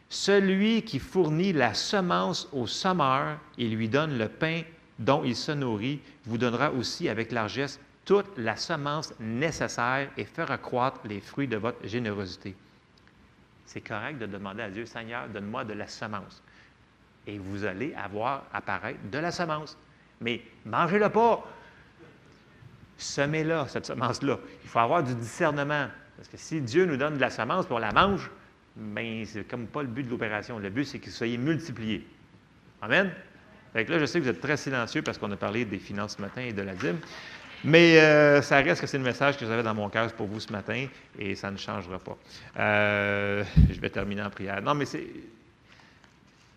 celui qui fournit la semence au semeur et lui donne le pain dont il se nourrit, vous donnera aussi avec largesse toute la semence nécessaire et fera croître les fruits de votre générosité c'est correct de demander à Dieu, Seigneur, donne-moi de la semence. Et vous allez avoir apparaître de la semence. Mais mangez-le pas. Semez-la, cette semence-là. Il faut avoir du discernement. Parce que si Dieu nous donne de la semence et on la mange, bien, c'est comme pas le but de l'opération. Le but, c'est que vous soyez multipliés. Amen? Fait là, je sais que vous êtes très silencieux parce qu'on a parlé des finances ce matin et de la dîme. Mais euh, ça reste que c'est le message que j'avais dans mon cœur pour vous ce matin et ça ne changera pas. Euh, je vais terminer en prière. Non, mais c'est.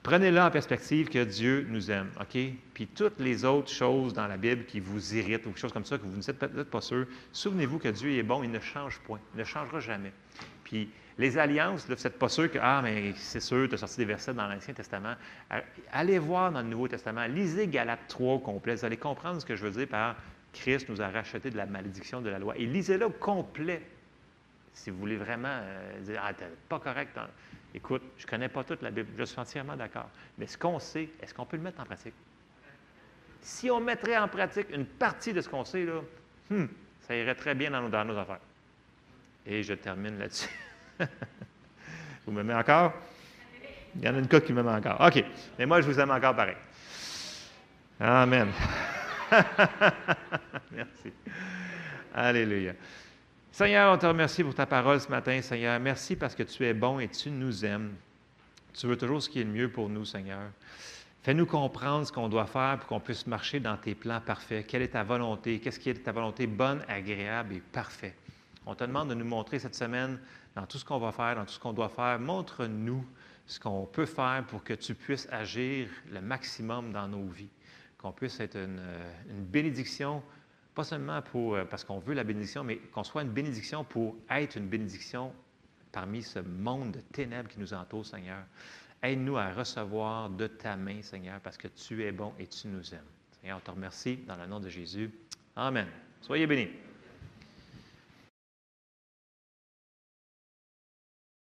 Prenez-le en perspective que Dieu nous aime, OK? Puis toutes les autres choses dans la Bible qui vous irritent ou quelque chose comme ça, que vous ne êtes peut-être pas sûr, souvenez-vous que Dieu est bon, il ne change point, il ne changera jamais. Puis les alliances, vous n'êtes pas sûr que, ah, mais c'est sûr, tu as sorti des versets dans l'Ancien Testament. Allez voir dans le Nouveau Testament, lisez Galates 3 au complet, vous allez comprendre ce que je veux dire par Christ nous a racheté de la malédiction de la loi. Et lisez-le au complet. Si vous voulez vraiment euh, dire, ah, pas correct. Écoute, je ne connais pas toute la Bible, je suis entièrement d'accord. Mais ce qu'on sait, est-ce qu'on peut le mettre en pratique? Si on mettrait en pratique une partie de ce qu'on sait, là, hmm, ça irait très bien dans nos, dans affaires. Et je termine là-dessus. vous m'aimez encore? Il y en a une cas qui m'aime encore. OK. Mais moi, je vous aime encore pareil. Amen. Merci. Alléluia. Seigneur, on te remercie pour ta parole ce matin, Seigneur. Merci parce que tu es bon et tu nous aimes. Tu veux toujours ce qui est le mieux pour nous, Seigneur. Fais-nous comprendre ce qu'on doit faire pour qu'on puisse marcher dans tes plans parfaits. Quelle est ta volonté? Qu'est-ce qui est ta volonté bonne, agréable et parfaite? On te demande de nous montrer cette semaine, dans tout ce qu'on va faire, dans tout ce qu'on doit faire, montre-nous ce qu'on peut faire pour que tu puisses agir le maximum dans nos vies, qu'on puisse être une, bénédiction, pas seulement pour, euh, parce qu'on veut la bénédiction, mais qu'on soit une bénédiction pour être une bénédiction parmi ce monde de ténèbres qui nous entoure, Seigneur. Aide-nous à recevoir de ta main, Seigneur, parce que tu es bon et tu nous aimes. Seigneur, on te remercie dans le nom de Jésus. Amen. Soyez bénis.